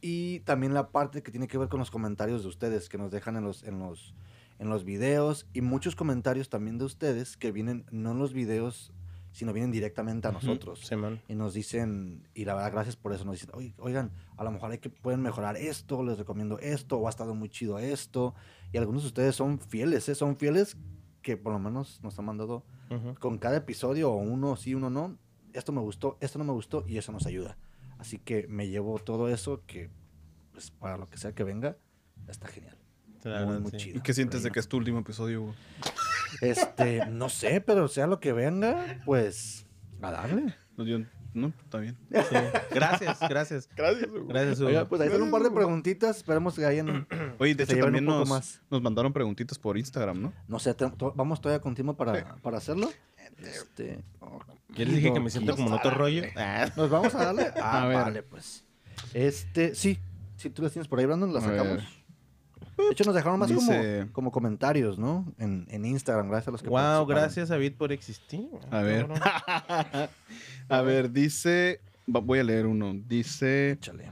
Y también la parte que tiene que ver con los comentarios de ustedes que nos dejan en los, en los, en los videos y muchos comentarios también de ustedes que vienen no en los videos, sino vienen directamente a nosotros. Y nos dicen, y la verdad, gracias por eso, nos dicen, "Oy- oigan, a lo mejor hay que, pueden mejorar esto, les recomiendo esto, o ha estado muy chido esto. Y algunos de ustedes son fieles, ¿eh? son fieles que por lo menos nos han mandado con cada episodio, o uno sí, uno no. Esto me gustó, esto no me gustó, y eso nos ayuda. Así que me llevo todo eso que, pues, para lo que sea que venga, está genial. La Muy, muy sí. chido. ¿Y qué sientes de que es tu último episodio, Hugo? Este, no sé, pero sea lo que venga, pues, a darle. No, yo- no, está bien. Gracias, gracias. Gracias, Hugo. Gracias, Hugo. Oiga, pues ahí están un par de preguntitas, esperemos que hayan... Oye, de hecho también un poco nos, más. nos mandaron preguntitas por Instagram, ¿no? No sé, te- to- vamos todavía con tiempo para, para hacerlo. Este, Ya les dije que me siento como en otro rollo. Ah. ¿Nos vamos a darle? Ah, A ver. vale, pues. Este, sí. Si tú las tienes por ahí, Brandon, las A ver. De hecho, nos dejaron más Dice- como, como comentarios, ¿no? En, en Instagram, gracias a los que Wow, gracias David por existir. A ver. A ver, dice. Voy a leer uno. Dice. Échale.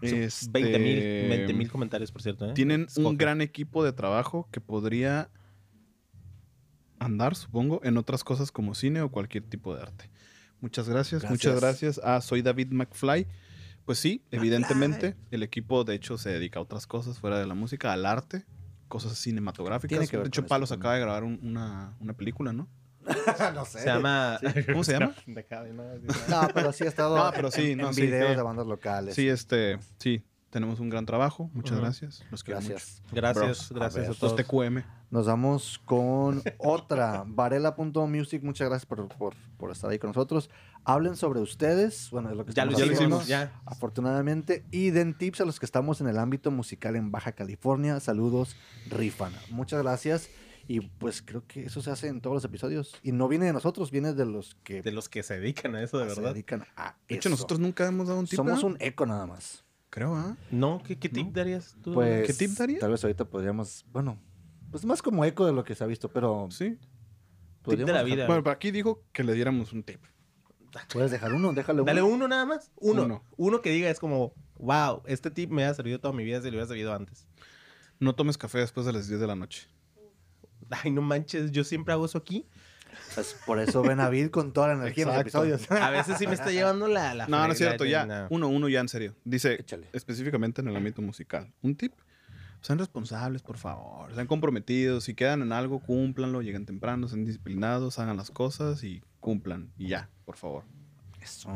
este, 20 mil 20 mil comentarios, por cierto. ¿eh? Tienen un gran equipo de trabajo que podría andar, supongo, en otras cosas como cine o cualquier tipo de arte. Muchas gracias, muchas Gracias. gracias. Ah, soy David McFly. Pues sí, evidentemente, el equipo de hecho se dedica a otras cosas fuera de la música, al arte, cosas cinematográficas. Tiene que ver de hecho, eso Palos acaba de grabar un- una, una película, ¿no? no sé. Se llama. ¿Cómo se llama? No, pero sí ha estado No, pero sí, en, no, en sí, videos sí. de bandas locales. Sí, este, sí, tenemos un gran trabajo. Muchas gracias. Los quiero Gracias. Gracias, gracias a, todos. Los TQM. Nos vamos con otra. Varela.music, muchas gracias por, por, por estar ahí con nosotros. Hablen sobre ustedes. Bueno, es lo que Ya lo estamos hicimos, haciendo, ya. Afortunadamente. Y den tips a los que estamos en el ámbito musical en Baja California. Saludos, Rifan. Muchas gracias. Y pues creo que eso se hace en todos los episodios. Y no viene de nosotros, viene de los que De los que se dedican a eso, de se verdad. dedican a De hecho, eso. nosotros nunca hemos dado un tip. Somos ¿verdad? un eco nada más. Creo, ¿ah? No, ¿qué, qué tip No. darías tú? Pues, ¿Qué tip darías? Tal vez ahorita podríamos, bueno, pues más como eco de lo que se ha visto, pero Sí. Tip de la vida. Bueno, pero aquí dijo que le diéramos un tip. Puedes dejar uno, déjale uno. Dale uno nada más. Uno. Uno. uno. que diga es como, wow, este tip me ha servido toda mi vida si lo hubiera sabido antes. No tomes café después de las 10 de la noche. Ay, no manches, yo siempre hago eso aquí. Pues por eso ven a Vid con toda la energía en los episodios. A veces sí me está llevando la... la No, no es cierto, ya. Uno, uno ya en serio. Dice, Échale. específicamente en el ámbito musical. Un tip. Sean responsables, por favor. Sean comprometidos. Si quedan en algo, cúmplanlo. Lleguen temprano, sean disciplinados, hagan las cosas y cumplan. Y ya, por favor. Eso.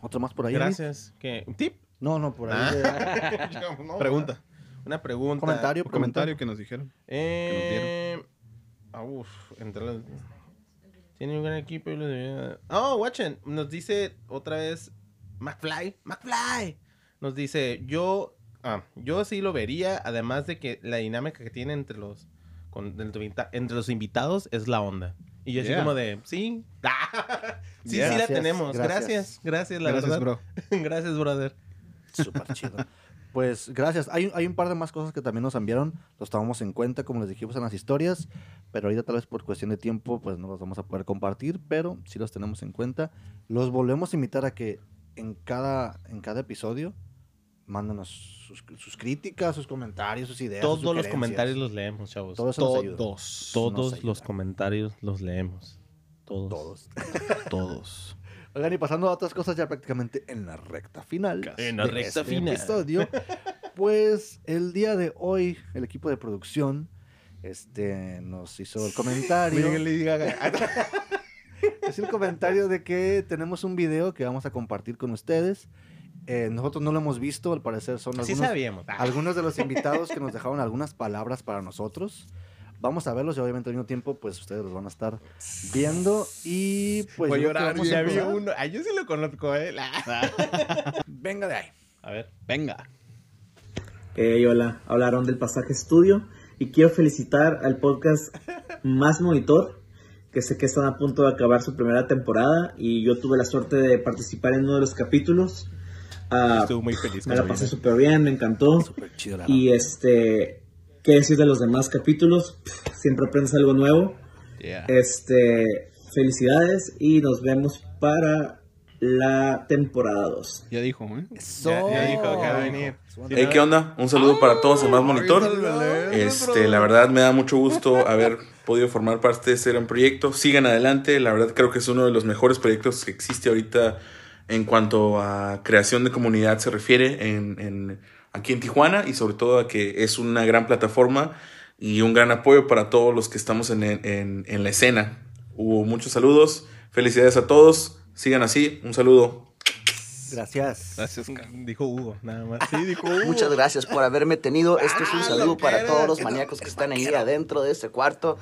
Otro más por ahí. Gracias. ¿Qué? ¿Un tip? No, no, por ahí. Ah. No, Pregunta. Una pregunta. Comentario, Un comentario que nos dijeron. Eh... ah, uf, entre los- Tiene un gran equipo y lo debía- Oh, watchen. Nos dice otra vez McFly. McFly. Nos dice, yo... Ah, yo sí lo vería, además de que la dinámica que tiene entre los... Con, entre, los invitados es la onda. Y yo así Yeah. como de, sí. sí, Yeah. sí la Gracias, tenemos. gracias. Gracias, gracias, la Gracias, verdad. bro. gracias, brother. Súper chido. Pues gracias. Hay, hay un par de más cosas que también nos enviaron. Los tomamos en cuenta, como les dijimos en las historias. Pero ahorita tal vez por cuestión de tiempo, pues no los vamos a poder compartir. Pero sí los tenemos en cuenta. Los volvemos a invitar a que en cada, en cada episodio mándanos sus, sus críticas, sus comentarios, sus ideas. sus Todos los comentarios los leemos, chavos. Todos. Todos los comentarios los leemos. Todos. Todos. Todos. Oigan, y pasando a otras cosas ya prácticamente en la recta final. En la de recta este final. episodio, pues el día de hoy, el equipo de producción este, nos hizo el comentario. Es el comentario de que tenemos un video que vamos a compartir con ustedes. Eh, nosotros no lo hemos visto, al parecer son Sí algunos, sabíamos. Ah. algunos de los invitados que nos dejaron algunas palabras para nosotros. Vamos a verlos y obviamente al mismo tiempo pues ustedes los van a estar viendo y pues Voy yo llorar, ya vi uno. Ay, yo sí lo conozco, eh. Venga de ahí. A ver. Venga. Hey, hola, hablaron del Pasaje Estudio y quiero felicitar al podcast Más Monitor, que sé que están a punto de acabar su primera temporada y yo tuve la suerte de participar en uno de los capítulos. Ah, Estuvo muy feliz Me la pasé súper bien, me encantó. chido, la y este, ¿qué decir de los demás capítulos? Pff, siempre aprendes algo nuevo. Yeah. Este, felicidades y nos vemos para la temporada 2. Ya dijo, ¿eh? Ya, ya dijo que va a venir. Hey, ¿qué onda? Un saludo para todos en Más Monitor. Este, la verdad me da mucho gusto haber podido formar parte de este gran proyecto. Sigan adelante, la verdad creo que es uno de los mejores proyectos que existe ahorita en cuanto a creación de comunidad se refiere en, en- aquí en Tijuana y sobre todo a que es una gran plataforma y un gran apoyo para todos los que estamos en, en- en la escena. Hubo muchos saludos, felicidades a todos, sigan así, un saludo. Gracias. Gracias, dijo Hugo, nada más. Sí, dijo Hugo. Muchas gracias por haberme tenido. Este es un saludo para todos los maníacos que están ahí adentro de este cuarto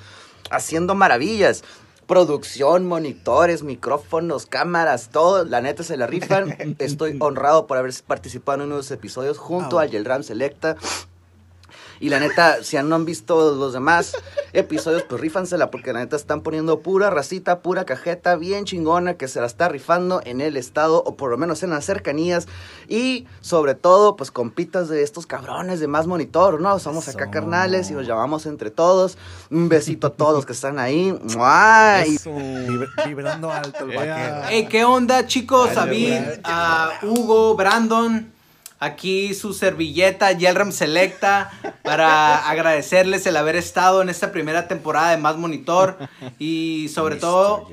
haciendo maravillas. Producción, monitores, micrófonos, cámaras, todo. La neta se la rifan. Estoy honrado por haber participado en uno de los episodios junto al Yelram Selecta. Y la neta, si no han visto los demás episodios, pues rífansela, porque la neta están poniendo pura racita, pura cajeta, bien chingona, que se la está rifando en el estado, o por lo menos en las cercanías. Y sobre todo, pues compitas de estos cabrones de más monitor, ¿no? Somos acá carnales y nos llamamos entre todos. Un besito a todos que están ahí. ¡Mua! Y- Vib- vibrando alto el vaquero. Hey, ¿qué onda, chicos? David, ah, Hugo, Brandon. Aquí su servilleta, Yelram Selecta, para agradecerles el haber estado en esta primera temporada de Más Monitor y sobre todo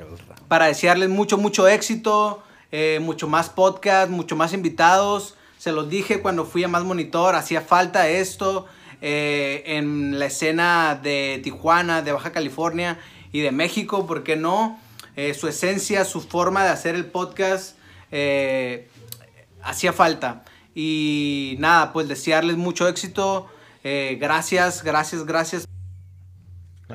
para desearles mucho, mucho éxito, eh, mucho más podcast, mucho más invitados. Se los dije cuando fui a Más Monitor, hacía falta esto eh, en la escena de Tijuana, de Baja California y de México, ¿por qué no? Eh, su esencia, su forma de hacer el podcast hacía falta. Y nada, pues desearles mucho éxito. Eh, gracias, gracias, gracias.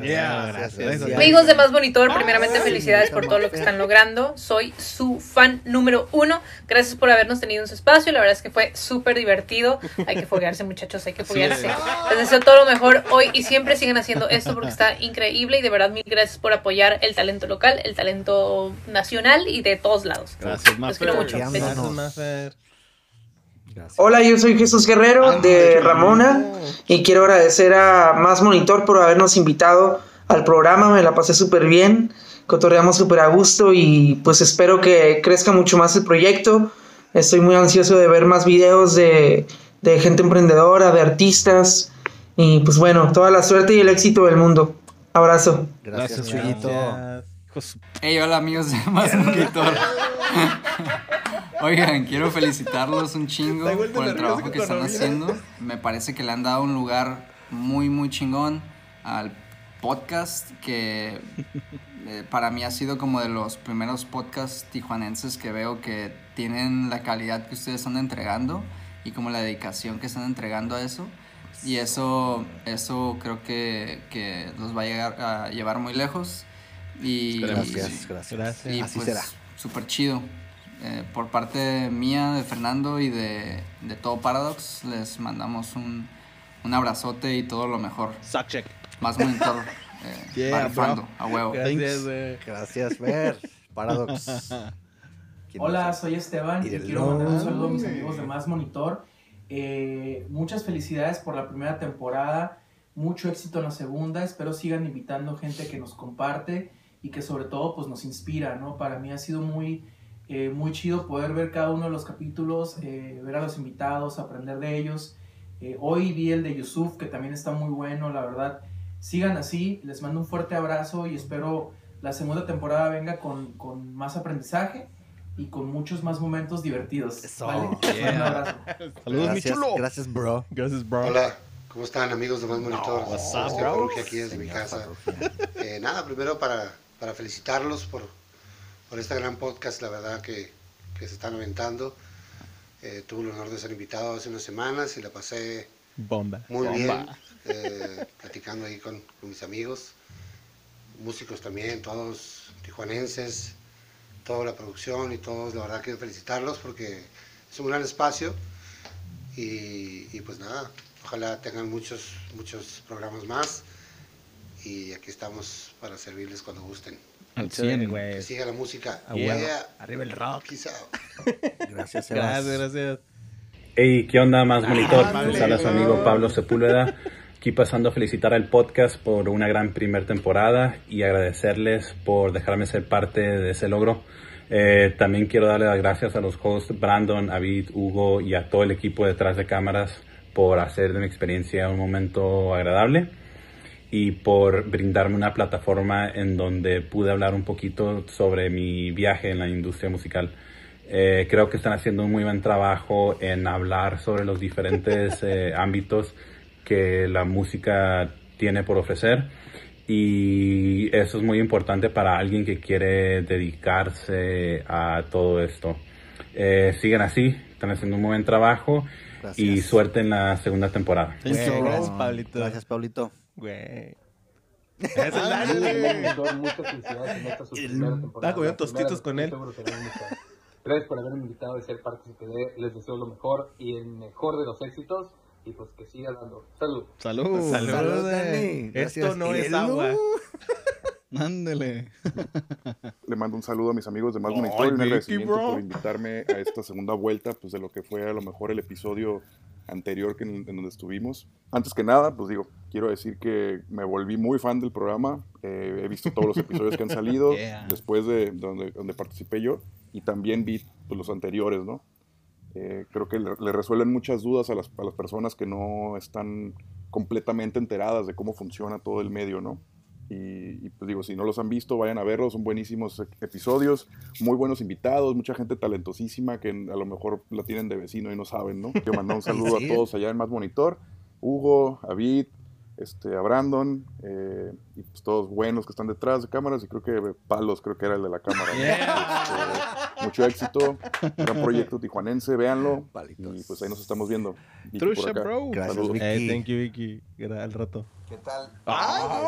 Yeah, gracias. Amigos de Más Monitor, primeramente felicidades por todo lo que están logrando. Soy su fan número uno. Gracias por habernos tenido en su espacio. La verdad es que fue súper divertido. Hay que foguearse, muchachos, hay que foguearse. Les deseo todo lo mejor hoy y siempre sigan haciendo esto porque está increíble. Y de verdad, mil gracias por apoyar el talento local, el talento nacional y de todos lados. Gracias, Los quiero mucho. Gracias, Hola, yo soy Jesús Guerrero de Ramona y quiero agradecer a Más Monitor por habernos invitado al programa, me la pasé súper bien, cotorreamos súper a gusto y pues espero que crezca mucho más el proyecto. Estoy muy ansioso de ver más videos de, de gente emprendedora, de artistas y pues bueno, toda la suerte y el éxito del mundo. Abrazo. Gracias, Chuyito. Hey, hola amigos de Más Monitor. Oigan, quiero felicitarlos un chingo por el trabajo que están haciendo. Me parece que le han dado un lugar muy, muy chingón al podcast que eh, para mí ha sido como de los primeros podcasts tijuanenses que veo que tienen la calidad que ustedes están entregando y como la dedicación que están entregando a eso. Y eso, eso creo que, que los va a llegar a llevar muy lejos. Y, Gracias, gracias. y Así pues, será. súper chido. Eh, por parte mía, de Fernando y de, de todo Paradox, les mandamos un, un abrazote y todo lo mejor. Suck check. Más monitor. Eh, Yeah, bro. a huevo. Gracias, güey. Gracias, Fer. Paradox. Hola, soy Esteban y Mírenlo. quiero mandar un saludo a mis amigos de Más Monitor. Eh, muchas felicidades por la primera temporada, mucho éxito en la segunda. Espero sigan invitando gente que nos comparte y que sobre todo pues nos inspira, ¿no? Para mí ha sido muy, eh, muy chido poder ver cada uno de los capítulos, eh, ver a los invitados, aprender de ellos. Eh, hoy vi el de Yusuf, que también está muy bueno, la verdad. Sigan así, les mando un fuerte abrazo y espero la segunda temporada venga con, con más aprendizaje y con muchos más momentos divertidos. ¿vale? Un abrazo. gracias, Gracias, bro. Gracias, bro. Hola, ¿cómo están amigos de Más Monitor? what's up, Este, bro? Aquí desde mi casa. Eh, nada, primero para, para felicitarlos por, por este gran podcast, la verdad que, que se están aventando. Eh, tuve el honor de ser invitado hace unas semanas y la pasé Bomba. muy Bomba. bien, eh, platicando ahí con, con mis amigos, músicos también, todos tijuanenses, toda la producción y todos, la verdad quiero felicitarlos porque es un gran espacio y, y pues nada, ojalá tengan muchos, muchos programas más y aquí estamos para servirles cuando gusten. Al 100, güey. Que siga la música. Ah. Yeah. Arriba el rock. Out. Gracias, Gracias, gracias. Hey, ¿qué onda, más Ah, monitor? Pablo. Les habla su amigo Pablo Sepúlveda. Aquí pasando a felicitar al podcast por una gran primer temporada y agradecerles por dejarme ser parte de ese logro. Eh, también quiero darle las gracias a los hosts Brandon, Avid, Hugo y a todo el equipo detrás de cámaras por hacer de mi experiencia un momento agradable y por brindarme una plataforma en donde pude hablar un poquito sobre mi viaje en la industria musical. Eh, creo que están haciendo un muy buen trabajo en hablar sobre los diferentes eh, ámbitos que la música tiene por ofrecer y eso es muy importante para alguien que quiere dedicarse a todo esto. Eh, sigan así, están haciendo un muy buen trabajo y Gracias. suerte en la segunda temporada. Gracias, Pablito. Gracias, Pablito. Güey. Muchas felicidades en esta su primera temporada. Estaba comiendo La primera, tostitos con él. muchas. Gracias por haberme invitado y ser partícipe de. Les deseo lo mejor y el mejor de los éxitos. Y pues que siga dando. Salud. Salud. Salud, Salud, Dani. Gracias. Esto no es agua. Ándele. Le mando un saludo a mis amigos de Más Monitor y un agradecimiento bro. por invitarme a esta segunda vuelta, pues de lo que fue a lo mejor el episodio anterior que en, en donde estuvimos. Antes que nada, pues digo, quiero decir que me volví muy fan del programa. Eh, he visto todos los episodios que han salido Yeah. después de donde, donde participé yo y también vi pues, los anteriores, ¿no? Eh, creo que le, le resuelven muchas dudas a las, a las personas que no están completamente enteradas de cómo funciona todo el medio, ¿no? Y, y, pues digo, si no los han visto, vayan a verlos, son buenísimos e- episodios, muy buenos invitados, mucha gente talentosísima que a lo mejor la tienen de vecino y no saben, ¿no? Quiero mandar un saludo Sí. a todos allá en Más Monitor, Hugo, a Vid, este, a Brandon, eh, y pues todos buenos que están detrás de cámaras, y creo que Palos, creo que era el de la cámara. ¿no? Este, mucho éxito, gran proyecto tijuanense, véanlo, y pues ahí nos estamos viendo. Vicky acá. bro. Saludos. Eh, thank you, Vicky. Al rato. ¿Qué tal? Ay,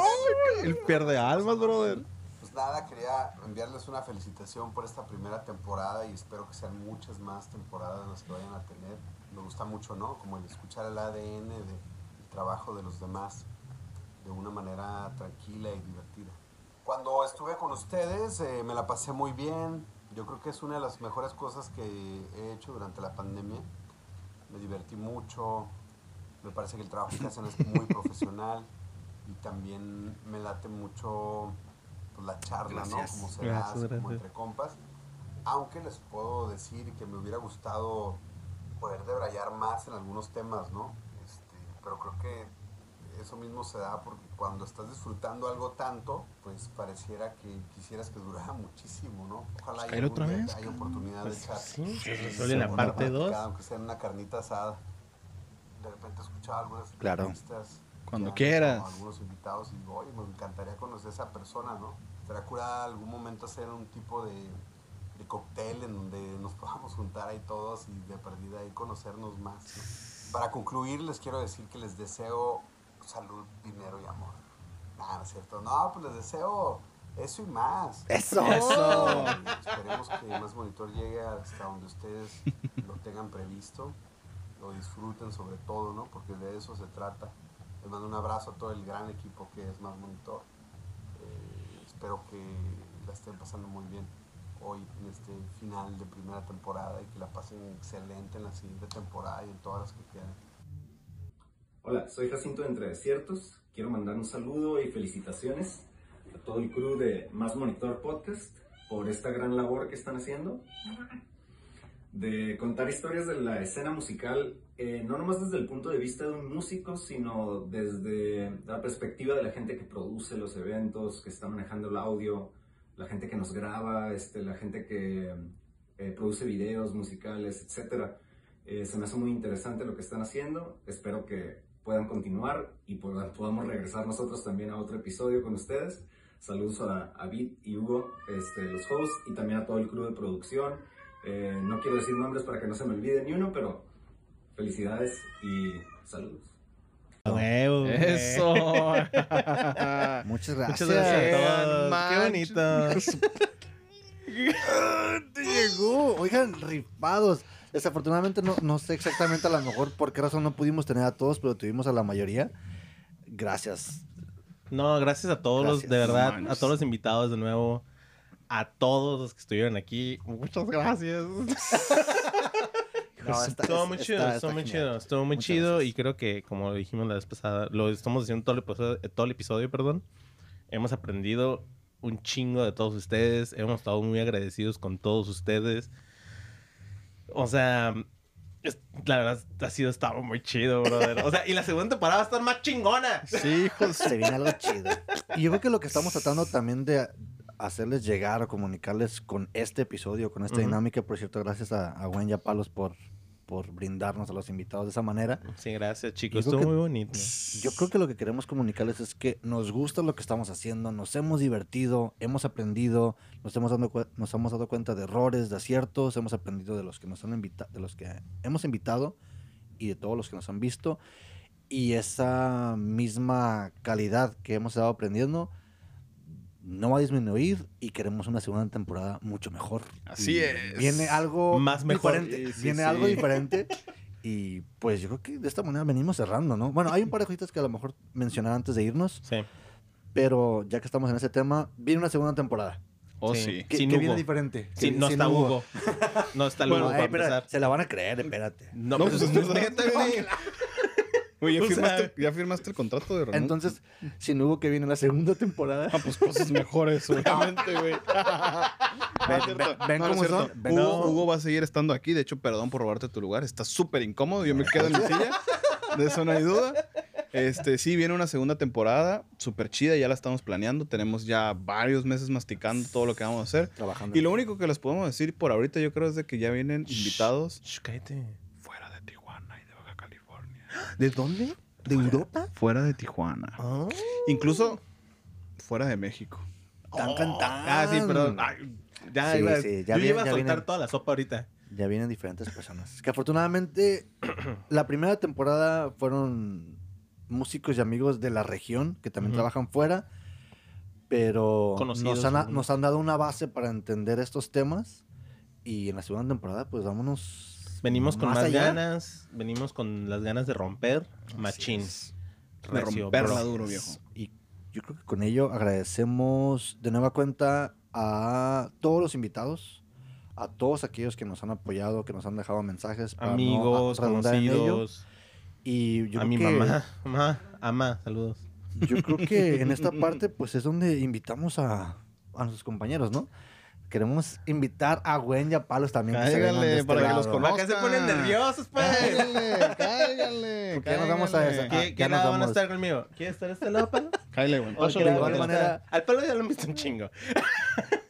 el pierde almas, brother. Pues nada, quería enviarles una felicitación por esta primera temporada y espero que sean muchas más temporadas las que vayan a tener. Me gusta mucho, ¿no? Como el escuchar el ADN del trabajo de los demás de una manera tranquila y divertida. Cuando estuve con ustedes eh, me la pasé muy bien. Yo creo que es una de las mejores cosas que he hecho durante la pandemia. Me divertí mucho. Me parece que el trabajo que hacen es muy profesional y también me late mucho pues, la charla, ¿no? Gracias. Como se Gracias, da, como gracias. entre compas. Aunque les puedo decir que me hubiera gustado poder debrayar más en algunos temas, ¿no? Pero creo que eso mismo se da porque cuando estás disfrutando algo tanto, pues pareciera que quisieras que durara muchísimo, ¿no? Ojalá haya, Caer otra vez, haya oportunidad Pues de echar. sí, se eh, resuelve la parte platicada, dos. Aunque sea en una carnita asada. De repente escuchaba algunas Claro. entrevistas Cuando quieras. algunos invitados y digo, oye, me encantaría conocer a esa persona, ¿no? Estaría curada algún momento hacer un tipo de, de cóctel en donde nos podamos juntar ahí todos y de perdida ahí conocernos más. ¿no? Para concluir, les quiero decir que les deseo salud, dinero y amor. Nada, no es cierto. No, pues les deseo eso y más. Eso. Eso. Esperemos que Más Monitor llegue hasta donde ustedes lo tengan previsto, lo disfruten sobre todo, ¿no? Porque de eso se trata. Les mando un abrazo a todo el gran equipo que es Más Monitor. Eh, espero que la estén pasando muy bien. Hoy en este final de primera temporada y que la pasen excelente en la siguiente temporada y en todas las que quieran. Hola, soy Jacinto de Entre Desiertos. Quiero mandar un saludo y felicitaciones a todo el crew de Más Monitor Podcast por esta gran labor que están haciendo de contar historias de la escena musical, eh, no nomás desde el punto de vista de un músico, sino desde la perspectiva de la gente que produce los eventos, que está manejando el audio, la gente que nos graba, este, la gente que eh, produce videos musicales, etc. se me hace muy interesante lo que están haciendo. Espero que puedan continuar y pod- podamos regresar nosotros también a otro episodio con ustedes. Saludos a, a Vid y Hugo, este, los hosts, y también a todo el crew de producción. Eh, no quiero decir nombres para que no se me olvide ni uno, pero felicidades y saludos. Huevo, Eso. Muchas gracias. Muchas gracias a todos. Qué bonito. Te llegó. Oigan, rifados. Desafortunadamente no, no sé exactamente a lo mejor por qué razón no pudimos tener a todos, pero tuvimos a la mayoría. Gracias. No, gracias a todos los, de verdad, No a todos los invitados de nuevo, a todos los que estuvieron aquí. Muchas gracias. No, está- estuvo es- muy chido, está estuvo muy genial. chido, estuvo muy Muchas chido y creo que como lo dijimos la vez pasada, lo estamos haciendo todo el episodio, todo el episodio, perdón. Hemos aprendido un chingo de todos ustedes, hemos estado muy agradecidos con todos ustedes. O sea, es- la verdad ha sido estado muy chido, brother. O sea, y la segunda temporada va a estar más chingona. Sí, hijos. Se viene algo chido. Y yo creo que lo que estamos tratando también de hacerles llegar o comunicarles con este episodio, con esta dinámica, por cierto, gracias a, a Gwen y a Palos por, por brindarnos a los invitados de esa manera. Sí, gracias, chicos. Estuvo muy bonito. Yo creo que lo que queremos comunicarles es que nos gusta lo que estamos haciendo, nos hemos divertido, hemos aprendido, nos hemos dado, cue- nos hemos dado cuenta de errores, de aciertos, hemos aprendido de los que nos han invitado, de los que hemos invitado y de todos los que nos han visto. Y esa misma calidad que hemos estado aprendiendo no va a disminuir y queremos una segunda temporada mucho mejor. Así Y es. Viene algo Más mejor. diferente. Sí, sí, viene sí. algo diferente. Y pues yo creo que de esta manera venimos cerrando, ¿no? Bueno, hay un par de cositas que a lo mejor mencionar antes de irnos. Sí. Pero ya que estamos en ese tema, viene una segunda temporada. Oh, Sí. Que, Sin que viene Hugo. diferente. Sí, Que- no sin está Hugo. No está Hugo para espera, empezar. se la van a creer, espérate. No, No, pues, no, güey. Oye, ¿ya, sea- firmaste, ya firmaste el contrato de Ramón? Entonces, sin Hugo que viene la segunda temporada. Ah, pues cosas mejores, obviamente, güey. Ven, No, No, no cómo son, ven Hugo, va a seguir estando aquí. De hecho, perdón por robarte tu lugar. Está súper incómodo. Yo me quedo en mi silla. De eso no hay duda. Este, sí, viene una segunda temporada súper chida. Ya la estamos planeando. Tenemos ya varios meses masticando todo lo que vamos a hacer. Trabajando. Y lo único que les podemos decir por ahorita, yo creo, es de que ya vienen invitados Shh, cállate. fuera de Tijuana y de Baja California. ¿De dónde? ¿De Europa? Fuera de Tijuana. Ah. Incluso fuera de México. Tan cantando. Ah, sí, perdón. Ay, ya Sí, iba, sí, ya yo iba a ya soltar vienen. toda la sopa ahorita. Ya vienen diferentes personas. Que afortunadamente, la primera temporada fueron músicos y amigos de la región que también trabajan fuera. Pero Conocidos, nos han, nos han dado una base para entender estos temas. Y en la segunda temporada, pues vámonos. Venimos con más, ganas, venimos con las ganas de romper machín. De romperla duro, viejo. Y yo creo que con ello agradecemos de nueva cuenta a todos los invitados, a todos aquellos que nos han apoyado, que nos han dejado mensajes. no Amigos, conocidos. Y yo a creo mi que- mamá, mamá, ama, saludos. Yo creo que en esta parte, pues es donde invitamos a, a nuestros compañeros, ¿no? Queremos invitar a Gwen y a Palos también. que Cáigale, este para que lado. los conozcan. ¿Para qué se ponen nerviosos, pues? Cáigale, cáigale. Porque ya nos vamos a esa- ¿Qué, Ah, qué lado van a estar conmigo? ¿Quieres estar este lado, Palo? Cáigale, güey. ¿O Pásale, qué de lado igual van a manera- estar? Al Palo ya lo han visto un chingo.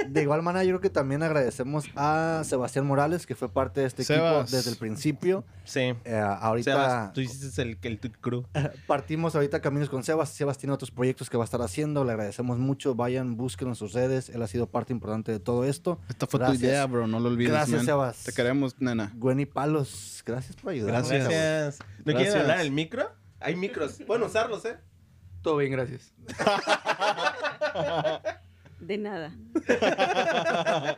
De igual manera, yo creo que también agradecemos a Sebastián Morales, que fue parte de este Sebas. equipo desde el principio. Sí. Eh, ahorita Sebas, tú hiciste el, el, el crew. partimos ahorita caminos con Sebas. Sebas tiene otros proyectos que va a estar haciendo. Le agradecemos mucho. Vayan, busquen en sus redes. Él ha sido parte importante de todo esto. Esta fue Gracias. tu idea, bro. No lo olvides. Gracias, man. Sebas. Te queremos, nena. Gwen y Palos, gracias por ayudarnos. Gracias. Gracias. ¿No quieren Gracias. hablar el micro? Hay micros. Pueden usarlos, ¿eh? Todo bien, gracias. De nada.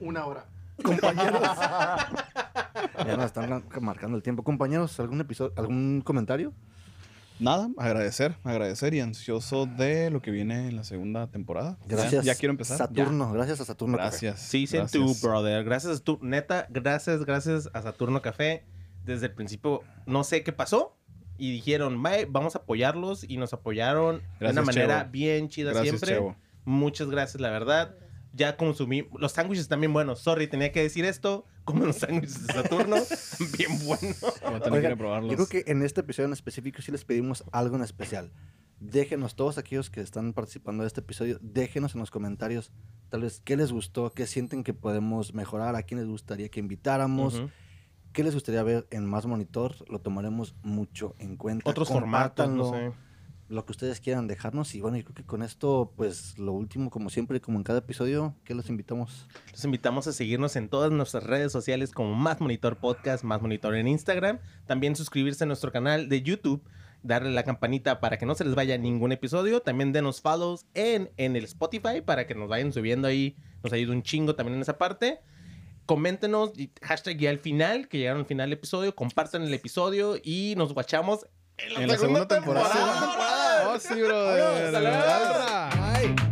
Una hora. Compañeros. ya nos están marcando el tiempo. Compañeros, ¿algún episodio, algún comentario? nada, agradecer, agradecer y ansioso de lo que viene en la segunda temporada. Ya- Gracias. Ya, quiero empezar. Saturno, Ya. gracias a Saturno. Café. Gracias. Sí, tú, gracias. brother. Gracias a tu, neta, gracias, gracias a Saturno Café. Desde el principio, no sé qué pasó. Y dijeron, "Mae, vamos a apoyarlos. Y nos apoyaron de una manera Chevo. bien chida Gracias, siempre. Chevo. Muchas gracias, la verdad. Ya consumí. Los sándwiches también buenos. Sorry, tenía que decir esto. Como los sándwiches de Saturno. bien buenos. Oigan, Yo creo que en este episodio en específico sí les pedimos algo en especial. Déjenos, todos aquellos que están participando de este episodio, déjenos en los comentarios tal vez qué les gustó, qué sienten que podemos mejorar, a quién les gustaría que invitáramos, qué les gustaría ver en Más Monitor, lo tomaremos mucho en cuenta. Otros formatos, no sé. Lo que ustedes quieran dejarnos y bueno, yo creo que con esto, pues lo último, como siempre, como en cada episodio, ¿qué los invitamos? Los invitamos a seguirnos en todas nuestras redes sociales como Más Monitor Podcast, Más Monitor en Instagram. También suscribirse a nuestro canal de YouTube, darle la campanita para que no se les vaya ningún episodio. También denos follows en, en el Spotify para que nos vayan subiendo ahí. Nos ayuda un chingo también en esa parte. Coméntenos, hashtag ya al final, que llegaron al final del episodio. Compartan el episodio y nos guachamos en la, En la segunda temporada. Oh, sí, brother. Ay.